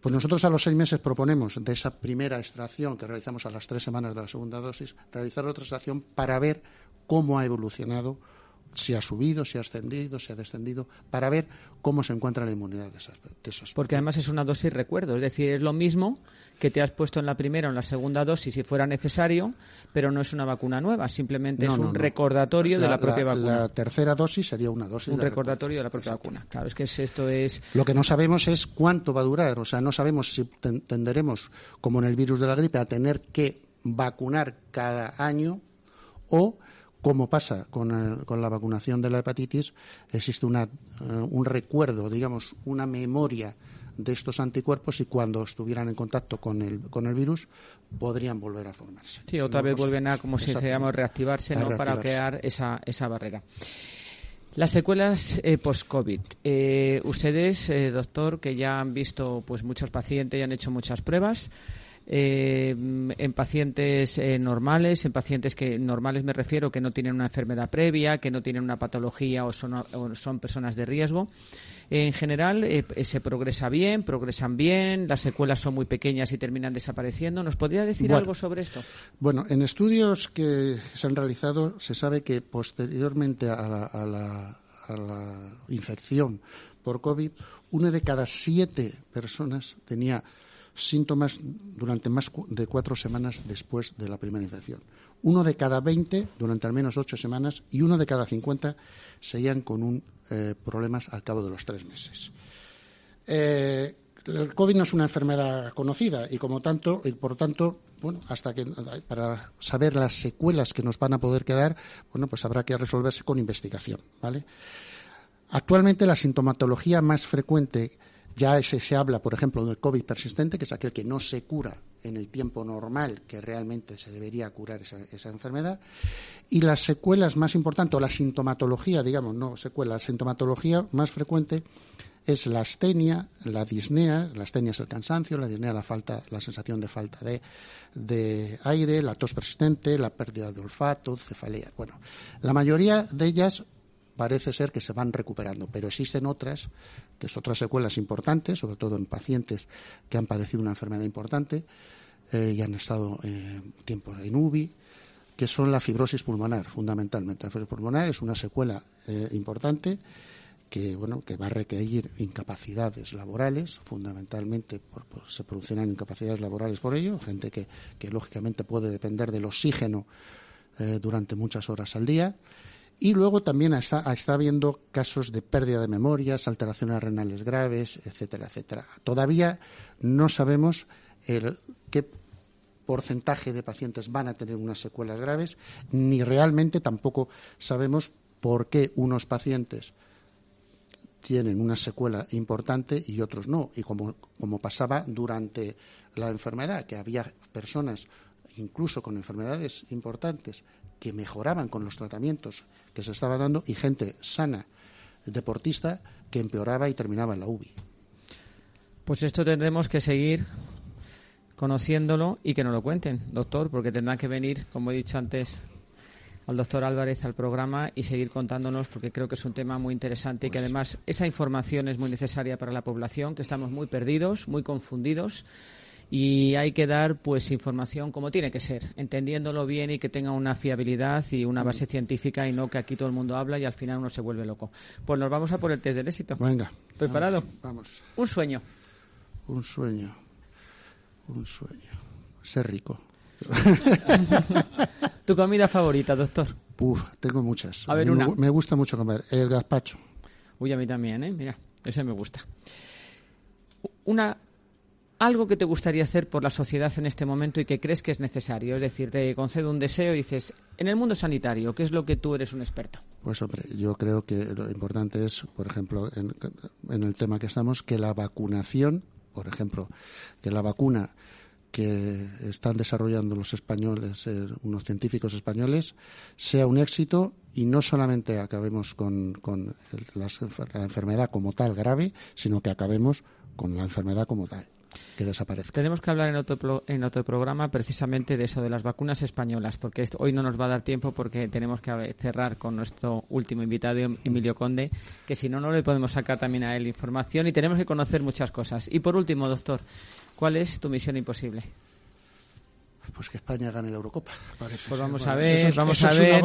Pues nosotros a los seis meses proponemos de esa primera extracción que realizamos a las tres semanas de la segunda dosis, realizar otra extracción para ver cómo ha evolucionado, si ha subido, si ha ascendido, si ha descendido, para ver cómo se encuentra la inmunidad de esas, de Porque además es una dosis recuerdo, es decir, es lo mismo que te has puesto en la primera o en la segunda dosis si fuera necesario, pero no es una vacuna nueva, simplemente es un recordatorio de la propia vacuna. La tercera dosis sería una dosis. Un recordatorio de la propia vacuna. Claro, es que esto es. Lo que no sabemos es cuánto va a durar, o sea, no sabemos si tenderemos, como en el virus de la gripe, a tener que vacunar cada año o como pasa con, con, la vacunación de la hepatitis, existe una, eh, un recuerdo, digamos, una memoria de estos anticuerpos y cuando estuvieran en contacto con el, con el virus podrían volver a formarse. Sí, otra vez vuelven a, como si llama, reactivarse, ¿no? para crear esa, esa barrera. Las secuelas eh, post-COVID. Eh, ustedes, doctor, que ya han visto pues muchos pacientes y han hecho muchas pruebas, eh, en pacientes eh, normales, en pacientes que normales me refiero que no tienen una enfermedad previa, que no tienen una patología o son, personas de riesgo. En general eh, se progresa bien, progresan bien, las secuelas son muy pequeñas y terminan desapareciendo. ¿Nos podría decir algo sobre esto? Bueno, en estudios que se han realizado se sabe que posteriormente a la, a la, a la infección por COVID, una de cada siete personas tenía síntomas durante más de cuatro semanas después de la primera infección. Uno de cada veinte durante al menos ocho semanas y uno de cada cincuenta seguían con un eh, problemas al cabo de los tres meses. Eh, el COVID no es una enfermedad conocida y como tanto y por tanto bueno hasta que para saber las secuelas que nos van a poder quedar bueno pues habrá que resolverse con investigación vale actualmente la sintomatología más frecuente ya se, habla, por ejemplo, del COVID persistente, que es aquel que no se cura en el tiempo normal que realmente se debería curar esa, enfermedad. Y las secuelas más importantes, o la sintomatología, digamos, no secuela, la sintomatología más frecuente es la astenia, la disnea, la astenia es el cansancio, la disnea la falta, la sensación de falta de, de aire, la tos persistente, la pérdida de olfato, cefalea. Bueno, la mayoría de ellas parece ser que se van recuperando, pero existen otras, que son otras secuelas importantes, sobre todo en pacientes que han padecido una enfermedad importante eh, y han estado eh, tiempo en UBI, que son la fibrosis pulmonar, fundamentalmente. La fibrosis pulmonar es una secuela eh, importante que bueno que va a requerir incapacidades laborales fundamentalmente se producirán incapacidades laborales por ello gente que, que lógicamente puede depender del oxígeno eh, durante muchas horas al día y luego también está, está habiendo casos de pérdida de memorias, alteraciones renales graves, etcétera, etcétera. Todavía no sabemos qué porcentaje de pacientes van a tener unas secuelas graves, ni realmente tampoco sabemos por qué unos pacientes tienen una secuela importante y otros no. Y como, como pasaba durante la enfermedad, que había personas, incluso con enfermedades importantes, que mejoraban con los tratamientos que se estaba dando y gente sana, deportista, que empeoraba y terminaba en la UBI. Pues esto tendremos que seguir conociéndolo y que nos lo cuenten, doctor, porque tendrán que venir, como he dicho antes, al doctor Álvarez al programa y seguir contándonos porque creo que es un tema muy interesante y que pues además esa información es muy necesaria para la población, que estamos muy perdidos, muy confundidos y hay que dar pues información como tiene que ser, entendiéndolo bien y que tenga una fiabilidad y una base científica y no que aquí todo el mundo habla y al final uno se vuelve loco. Pues nos vamos a por el test del éxito. Venga. ¿Preparado? vamos. Un sueño. Un sueño. Un sueño. Ser rico. ¿Tu comida favorita, doctor? Uf, tengo muchas. A ver, me, una. Me gusta mucho comer. El gazpacho. Uy, a mí también, ¿eh? Mira, ese me gusta. Una, algo que te gustaría hacer por la sociedad en este momento y que crees que es necesario. Es decir, te concedo un deseo y dices, en el mundo sanitario, ¿qué es lo que tú eres un experto? Pues hombre, yo creo que lo importante es, por ejemplo, en, el tema que estamos, que la vacunación, por ejemplo, que la vacuna que están desarrollando los españoles, eh, unos científicos españoles, sea un éxito y no solamente acabemos con la, enfermedad como tal grave, sino que acabemos con la enfermedad como tal que desaparezca. Tenemos que hablar en otro, en otro programa precisamente de eso, de las vacunas españolas, porque hoy no nos va a dar tiempo porque tenemos que cerrar con nuestro último invitado, Emilio Conde, que si no, no le podemos sacar también a él información y tenemos que conocer muchas cosas. Y por último, doctor, ¿Cuál es tu misión imposible? Pues que España gane la Eurocopa. Parece. Pues vamos a ver, vamos a ver.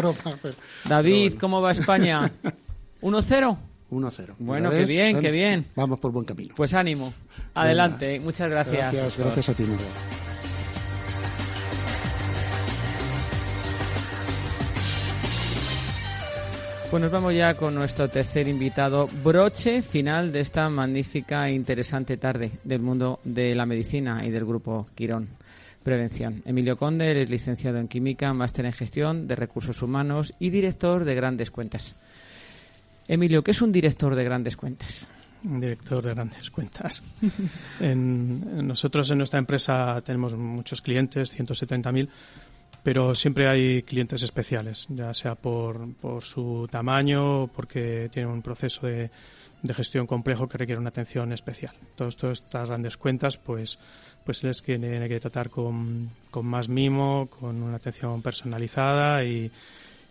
David, ¿cómo va España? ¿1-0? 1-0. Bueno, qué bien, qué bien. Vamos por buen camino. Pues ánimo. Adelante. Muchas gracias. Gracias, gracias a ti, Pues nos vamos ya con nuestro tercer invitado, broche final de esta magnífica e interesante tarde del mundo de la medicina y del grupo Quirón Prevención. Emilio Conde es licenciado en Química, máster en Gestión de Recursos Humanos y director de Grandes Cuentas. Emilio, ¿qué es un director de Grandes Cuentas? Un director de grandes cuentas. nosotros en nuestra empresa tenemos muchos clientes, 170.000, pero siempre hay clientes especiales, ya sea por, por su tamaño porque tienen un proceso de, de gestión complejo que requiere una atención especial. Todas, todas estas grandes cuentas, pues, pues les tiene que tratar con, con más mimo, con una atención personalizada y,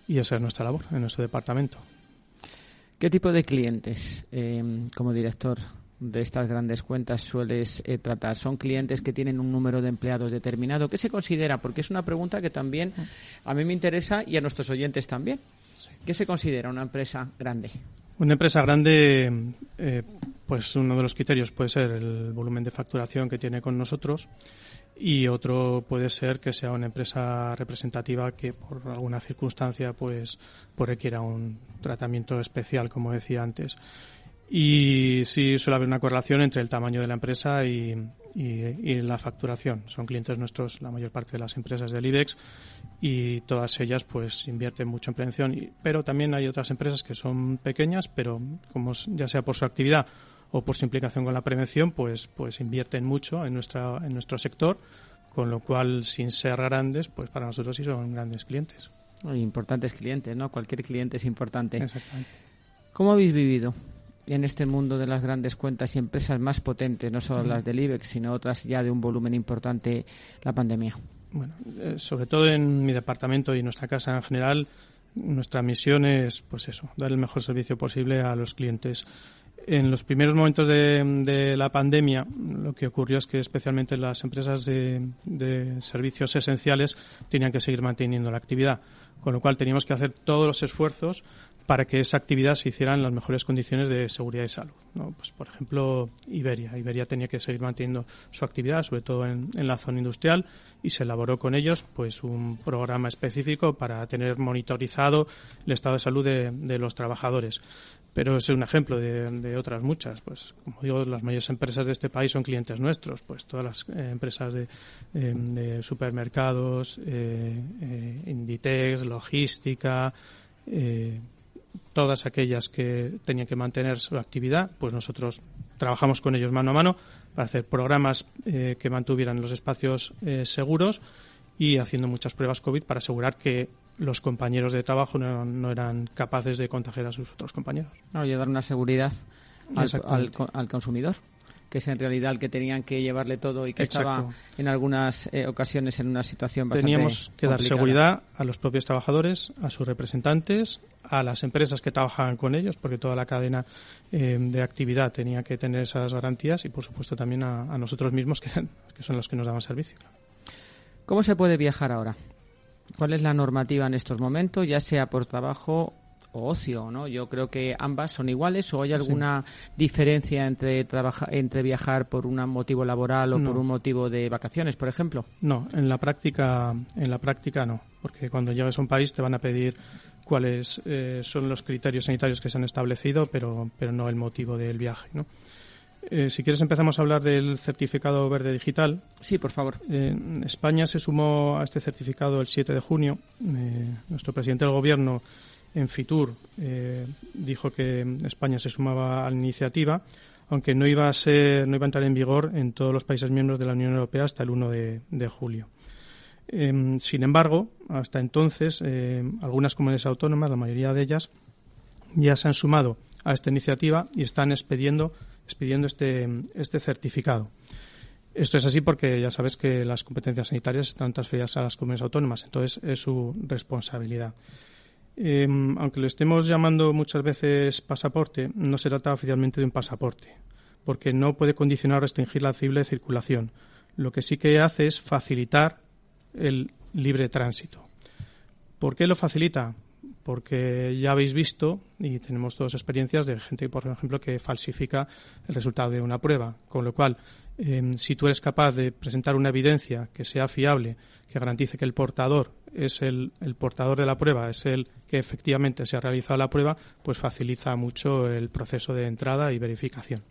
y esa es nuestra labor en nuestro departamento. ¿Qué tipo de clientes, eh, como director, de estas grandes cuentas sueles eh, tratar? ¿Son clientes que tienen un número de empleados determinado? ¿Qué se considera? Porque es una pregunta que también a mí me interesa y a nuestros oyentes también. ¿Qué se considera una empresa grande? Una empresa grande, eh, pues uno de los criterios puede ser el volumen de facturación que tiene con nosotros y otro puede ser que sea una empresa representativa que por alguna circunstancia pues, pues requiera un tratamiento especial, como decía antes. Y sí suele haber una correlación entre el tamaño de la empresa y, la facturación. Son clientes nuestros la mayor parte de las empresas del IBEX y todas ellas pues invierten mucho en prevención. pero también hay otras empresas que son pequeñas, pero como ya sea por su actividad o por su implicación con la prevención, pues, pues invierten mucho en, nuestra, en nuestro sector, con lo cual sin ser grandes, pues para nosotros sí son grandes clientes. Importantes clientes, ¿no? Cualquier cliente es importante. Exactamente. ¿Cómo habéis vivido en este mundo de las grandes cuentas y empresas más potentes, no solo las del IBEX, sino otras ya de un volumen importante, la pandemia? Bueno, eh, sobre todo en mi departamento y en nuestra casa en general, nuestra misión es, pues eso, dar el mejor servicio posible a los clientes. En los primeros momentos de, la pandemia, lo que ocurrió es que especialmente las empresas de, de servicios esenciales tenían que seguir manteniendo la actividad, con lo cual teníamos que hacer todos los esfuerzos para que esa actividad se hiciera en las mejores condiciones de seguridad y salud. Pues, por ejemplo, Iberia. Iberia tenía que seguir manteniendo su actividad, sobre todo en, la zona industrial, y se elaboró con ellos pues un programa específico para tener monitorizado el estado de salud de, los trabajadores. Pero es un ejemplo de, otras muchas. Pues, como digo, las mayores empresas de este país son clientes nuestros. Pues todas las eh, empresas de, eh, supermercados, eh, Inditex, logística, todas aquellas que tenían que mantener su actividad, pues nosotros trabajamos con ellos mano a mano para hacer programas eh, que mantuvieran los espacios eh, seguros y haciendo muchas pruebas COVID para asegurar que los compañeros de trabajo no, eran capaces de contagiar a sus otros compañeros. No, llevar una seguridad al, al consumidor que es en realidad el que tenían que llevarle todo y que estaba en algunas eh, ocasiones en una situación bastante Teníamos que dar seguridad a los propios trabajadores, a sus representantes, a las empresas que trabajaban con ellos, porque toda la cadena eh, de actividad tenía que tener esas garantías y, por supuesto, también a, nosotros mismos, que, que son los que nos daban servicio. ¿Cómo se puede viajar ahora? ¿Cuál es la normativa en estos momentos, ya sea por trabajo o ocio, ¿no? Yo creo que ambas son iguales o hay alguna diferencia entre entre viajar por un motivo laboral o por un motivo de vacaciones, por ejemplo. No, en la práctica en la práctica no, porque cuando llegas a un país te van a pedir cuáles eh, son los criterios sanitarios que se han establecido, pero pero no el motivo del viaje, ¿no? Eh, si quieres empezamos a hablar del certificado verde digital. Sí, por favor. España se sumó a este certificado el 7 de junio. Eh, nuestro presidente del gobierno en Fitur eh, dijo que España se sumaba a la iniciativa, aunque no iba a ser, no iba a entrar en vigor en todos los países miembros de la Unión Europea hasta el 1 de, julio. Em, sin embargo, hasta entonces, eh, algunas comunidades autónomas, la mayoría de ellas, ya se han sumado a esta iniciativa y están expidiendo, expidiendo este, este certificado. Esto es así porque ya sabes que las competencias sanitarias están transferidas a las comunidades autónomas, entonces es su responsabilidad. Em, aunque lo estemos llamando muchas veces pasaporte, no se trata oficialmente de un pasaporte, porque no puede condicionar o restringir la libre circulación. Lo que sí que hace es facilitar el libre tránsito. ¿Por qué lo facilita? Porque ya habéis visto y tenemos todas experiencias de gente, por ejemplo, que falsifica el resultado de una prueba, con lo cual Em, si tú eres capaz de presentar una evidencia que sea fiable, que garantice que el portador es el, portador de la prueba, es el que efectivamente se ha realizado la prueba, pues facilita mucho el proceso de entrada y verificación.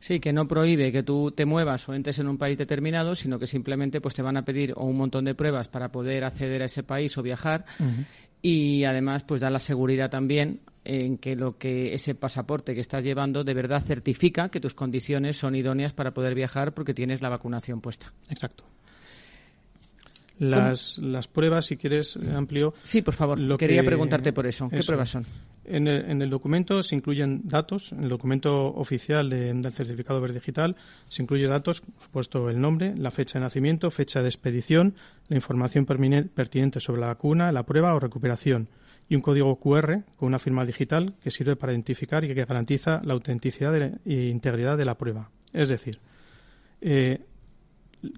Sí, que no prohíbe que tú te muevas o entres en un país determinado, sino que simplemente pues te van a pedir un montón de pruebas para poder acceder a ese país o viajar y además pues da la seguridad también en que lo que ese pasaporte que estás llevando de verdad certifica que tus condiciones son idóneas para poder viajar porque tienes la vacunación puesta. Exacto. Las, las pruebas, si quieres, amplio. Sí, por favor. Lo Quería preguntarte por eso. ¿Qué pruebas son? En el, en el, documento se incluyen datos. En el documento oficial del certificado verde digital se incluye datos, por supuesto, el nombre, la fecha de nacimiento, fecha de expedición, la información pertinente sobre la vacuna, la prueba o recuperación y un código QR con una firma digital que sirve para identificar y que garantiza la autenticidad e integridad de la prueba. Es decir, eh,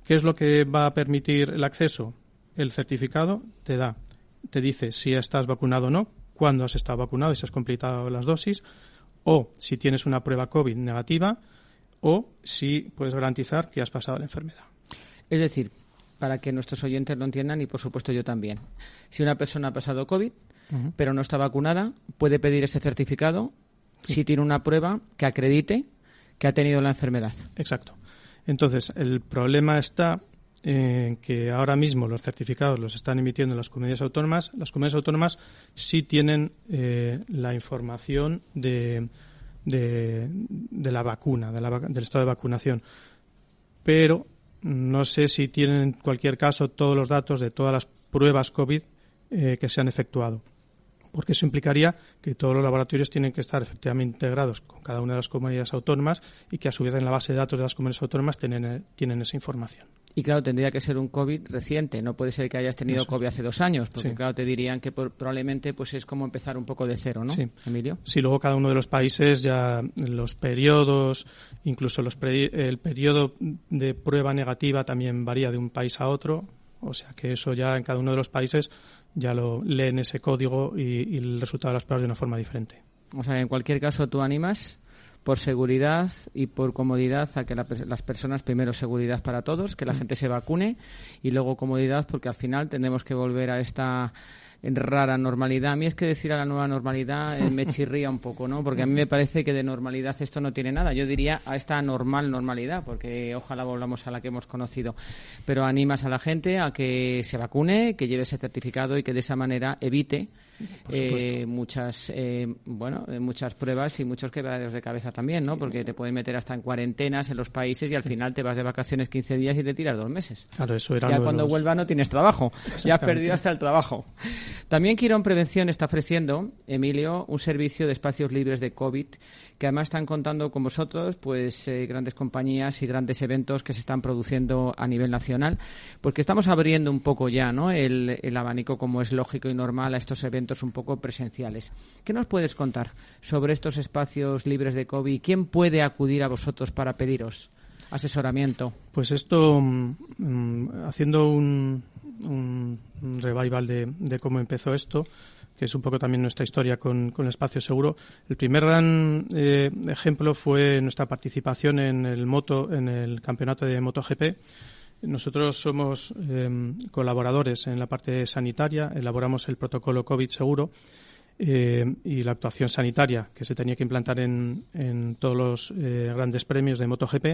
¿qué es lo que va a permitir el acceso? El certificado te da, te dice si estás vacunado o no, cuándo has estado vacunado y si has completado las dosis, o si tienes una prueba COVID negativa, o si puedes garantizar que has pasado la enfermedad. Es decir, para que nuestros oyentes lo entiendan y por supuesto yo también. Si una persona ha pasado COVID, pero no está vacunada, puede pedir ese certificado si tiene una prueba que acredite que ha tenido la enfermedad. Exacto. Entonces, el problema está en que ahora mismo los certificados los están emitiendo las comunidades autónomas. Las comunidades autónomas sí tienen eh, la información de, de, la vacuna, del estado de vacunación, pero no sé si tienen en cualquier caso todos los datos de todas las pruebas COVID eh, que se han efectuado porque eso implicaría que todos los laboratorios tienen que estar efectivamente integrados con cada una de las comunidades autónomas y que a su vez en la base de datos de las comunidades autónomas tienen, tienen esa información. Y claro, tendría que ser un COVID reciente, no puede ser que hayas tenido COVID hace dos años, porque claro, te dirían que probablemente pues es como empezar un poco de cero, ¿no, sí. Emilio? Sí, luego cada uno de los países ya los periodos, incluso los el periodo de prueba negativa también varía de un país a otro, o sea que eso ya en cada uno de los países ya lo leen ese código y, el resultado de las pruebas de una forma diferente. O sea, en cualquier caso tú animas por seguridad y por comodidad a que las personas, primero seguridad para todos, que la mm. gente se vacune y luego comodidad porque al final tendremos que volver a esta rara normalidad. A mí es que decir a la nueva normalidad eh, me chirría un poco, ¿no? Porque a mí me parece que de normalidad esto no tiene nada. Yo diría a esta normal normalidad, porque ojalá volvamos a la que hemos conocido. Pero animas a la gente a que se vacune, que lleve ese certificado y que de esa manera evite eh, muchas eh, bueno eh, muchas pruebas y muchos quebraderos de cabeza también no porque te pueden meter hasta en cuarentenas en los países y al final te vas de vacaciones 15 días y te tiras dos meses. Claro eso era ya cuando vuelva no tienes trabajo. Ya has perdido hasta el trabajo. También Quirón Prevención está ofreciendo Emilio un servicio de espacios libres de COVID que además están contando con vosotros pues eh, grandes compañías y grandes eventos que se están produciendo a nivel nacional, porque estamos abriendo un poco ya ¿no? el, el abanico, como es lógico y normal, a estos eventos un poco presenciales. ¿Qué nos puedes contar sobre estos espacios libres de COVID? ¿Quién puede acudir a vosotros para pediros? asesoramiento? Pues esto, mm, mm, haciendo un, un revival de, cómo empezó esto, que es un poco también nuestra historia con, con espacio seguro. El primer gran eh, ejemplo fue nuestra participación en el moto, en el campeonato de MotoGP. Nosotros somos em, colaboradores en la parte sanitaria, elaboramos el protocolo COVID seguro eh, y la actuación sanitaria que se tenía que implantar en, en todos los eh, grandes premios de MotoGP.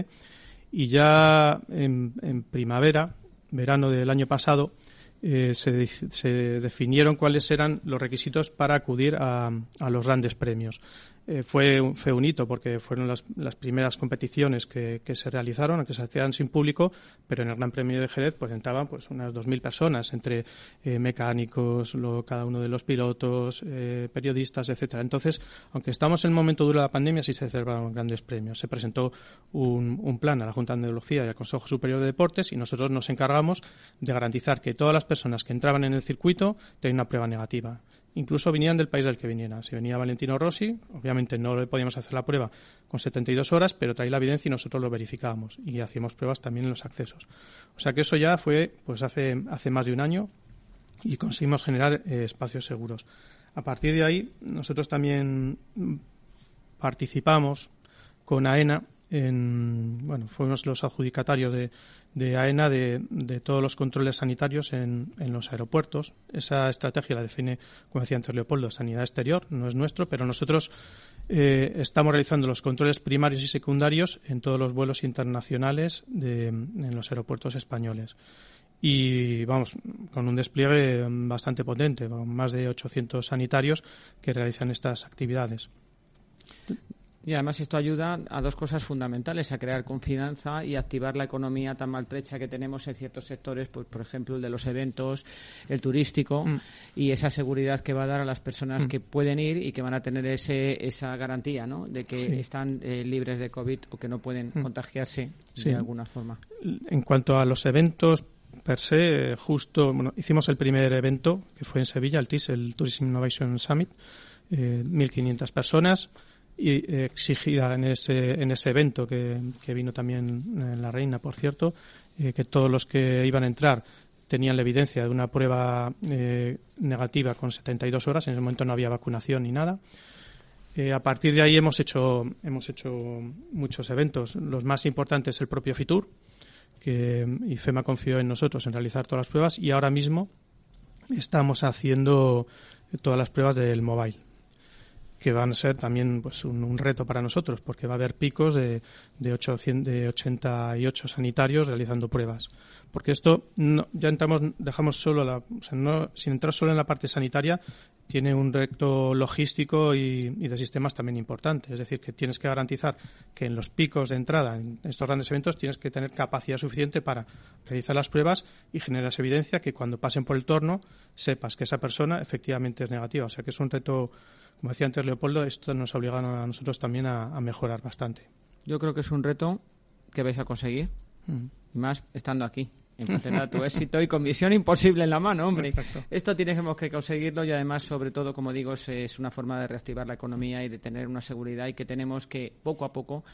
Y ya en, en primavera, verano del año pasado, eh, se, se, definieron cuáles eran los requisitos para acudir a, a los grandes premios. Eh, fue, fue un hito porque fueron las, las primeras competiciones que, que, se realizaron, que se hacían sin público, pero en el Gran Premio de Jerez pues entraban pues unas 2.000 personas, entre eh, mecánicos, lo, cada uno de los pilotos, eh, periodistas, etcétera. Entonces, aunque estamos en el momento duro de la pandemia, sí se celebraron grandes premios. Se presentó un, un plan a la Junta de Andalucía y al Consejo Superior de Deportes y nosotros nos encargamos de garantizar que todas las personas que entraban en el circuito tenían una prueba negativa incluso vinieran del país del que vinieran. Si venía Valentino Rossi, obviamente no le podíamos hacer la prueba con 72 horas, pero traía la evidencia y nosotros lo verificábamos y hacíamos pruebas también en los accesos. O sea que eso ya fue pues hace, hace más de un año y conseguimos generar eh, espacios seguros. A partir de ahí, nosotros también participamos con AENA en, bueno, fuimos los adjudicatarios de, AENA de, todos los controles sanitarios en, en, los aeropuertos. Esa estrategia la define, como decía antes Leopoldo, Sanidad Exterior, no es nuestro, pero nosotros eh, estamos realizando los controles primarios y secundarios en todos los vuelos internacionales de, en los aeropuertos españoles. Y vamos, con un despliegue bastante potente, con más de 800 sanitarios que realizan estas actividades. Y además esto ayuda a dos cosas fundamentales, a crear confianza y activar la economía tan maltrecha que tenemos en ciertos sectores, pues por ejemplo el de los eventos, el turístico mm. y esa seguridad que va a dar a las personas mm. que pueden ir y que van a tener ese, esa garantía, ¿no? De que están eh, libres de COVID o que no pueden mm. contagiarse de alguna forma. En cuanto a los eventos per se, justo, bueno, hicimos el primer evento que fue en Sevilla, el TIS, el Tourism Innovation Summit, eh, 1.500 personas y eh, exigida en ese, en ese evento que, vino también en la Reina, por cierto, eh, que todos los que iban a entrar tenían la evidencia de una prueba eh, negativa con 72 horas. En ese momento no había vacunación ni nada. Eh, a partir de ahí hemos hecho, hemos hecho muchos eventos. Los más importantes el propio FITUR, que IFEMA confió en nosotros en realizar todas las pruebas y ahora mismo estamos haciendo todas las pruebas del mobile que van a ser también pues un, reto para nosotros, porque va a haber picos de, de, 800, de 88 sanitarios realizando pruebas. Porque esto no, ya entramos, dejamos solo la, o sea, no, sin entrar solo en la parte sanitaria, tiene un reto logístico y, y, de sistemas también importante. Es decir, que tienes que garantizar que en los picos de entrada, en estos grandes eventos, tienes que tener capacidad suficiente para realizar las pruebas y generar esa evidencia que cuando pasen por el torno sepas que esa persona efectivamente es negativa. O sea que es un reto como decía antes Leopoldo, esto nos obliga a nosotros también a, a mejorar bastante. Yo creo que es un reto que vais a conseguir Y más estando aquí. En tu éxito y con misión imposible en la mano, hombre. Esto tenemos que conseguirlo y además, sobre todo, como digo, es, una forma de reactivar la economía y de tener una seguridad y que tenemos que, poco a poco,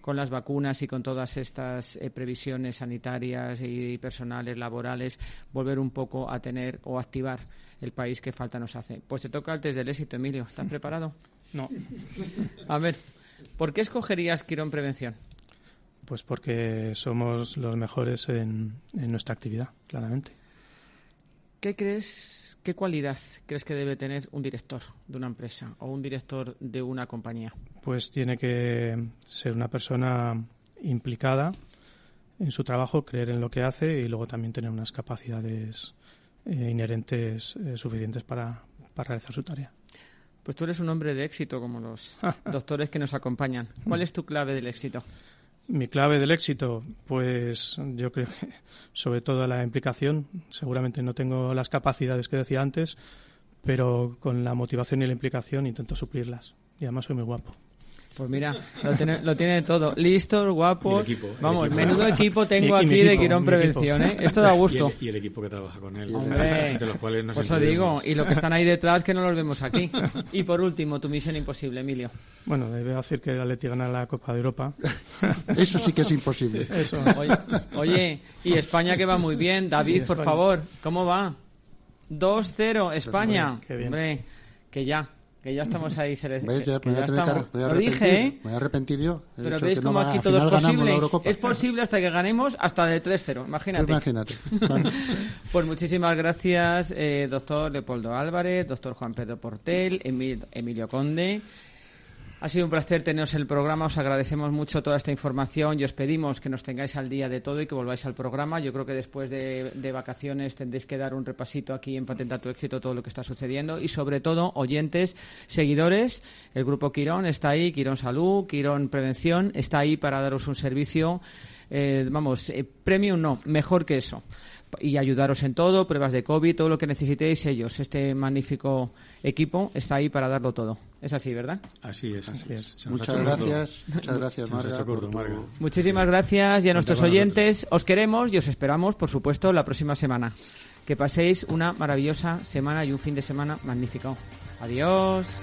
con las vacunas y con todas estas eh, previsiones sanitarias y personales, laborales, volver un poco a tener o activar el país que falta nos hace. Pues te toca el test del éxito, Emilio. ¿Estás preparado? No. A ver, ¿por qué escogerías Quirón Prevención? Pues porque somos los mejores en, nuestra actividad, claramente. ¿Qué crees, qué cualidad crees que debe tener un director de una empresa o un director de una compañía? Pues tiene que ser una persona implicada en su trabajo, creer en lo que hace y luego también tener unas capacidades eh, inherentes eh, suficientes para, para realizar su tarea. Pues tú eres un hombre de éxito, como los doctores que nos acompañan. ¿Cuál es tu clave del éxito? Mi clave del éxito, pues yo creo que sobre todo la implicación. Seguramente no tengo las capacidades que decía antes, pero con la motivación y la implicación intento suplirlas. Y además soy muy guapo. Pues mira, lo tiene, todo. Listo, guapo. Vamos, menudo equipo tengo aquí de Quirón Prevención, ¿eh? Esto da gusto. Y el, equipo que trabaja con él. Hombre, de los cuales no pues digo. Y los que están ahí detrás que no los vemos aquí. Y por último, tu misión imposible, Emilio. Bueno, debe hacer que el Atleti gane la Copa de Europa. Eso sí que es imposible. Eso. Oye, y España que va muy bien. David, por favor, ¿cómo va? 2-0, España. Hombre, que ya que ya estamos ahí seleccionados. Lo dije, ¿eh? Me voy a arrepentir yo. Pero veis cómo aquí todo es posible. Es posible hasta que ganemos hasta de 3-0. Imagínate. Pues imagínate. pues muchísimas gracias, eh, doctor Leopoldo Álvarez, doctor Juan Pedro Portel, Emilio Conde. Ha sido un placer teneros en el programa. Os agradecemos mucho toda esta información y os pedimos que nos tengáis al día de todo y que volváis al programa. Yo creo que después de, vacaciones tendréis que dar un repasito aquí en Patenta tu éxito todo lo que está sucediendo y sobre todo oyentes, seguidores. El grupo Quirón está ahí, Quirón Salud, Quirón Prevención está ahí para daros un servicio. Eh, vamos, eh, premium no, mejor que eso y ayudaros en todo, pruebas de COVID, todo lo que necesitéis ellos. Este magnífico equipo está ahí para darlo todo. Es así, ¿verdad? Así es. Así es. Muchas gracias, muchas gracias, Marga, Muchísimas gracias y a nuestros oyentes os queremos y os esperamos, por supuesto, la próxima semana. Que paséis una maravillosa semana y un fin de semana magnífico. Adiós.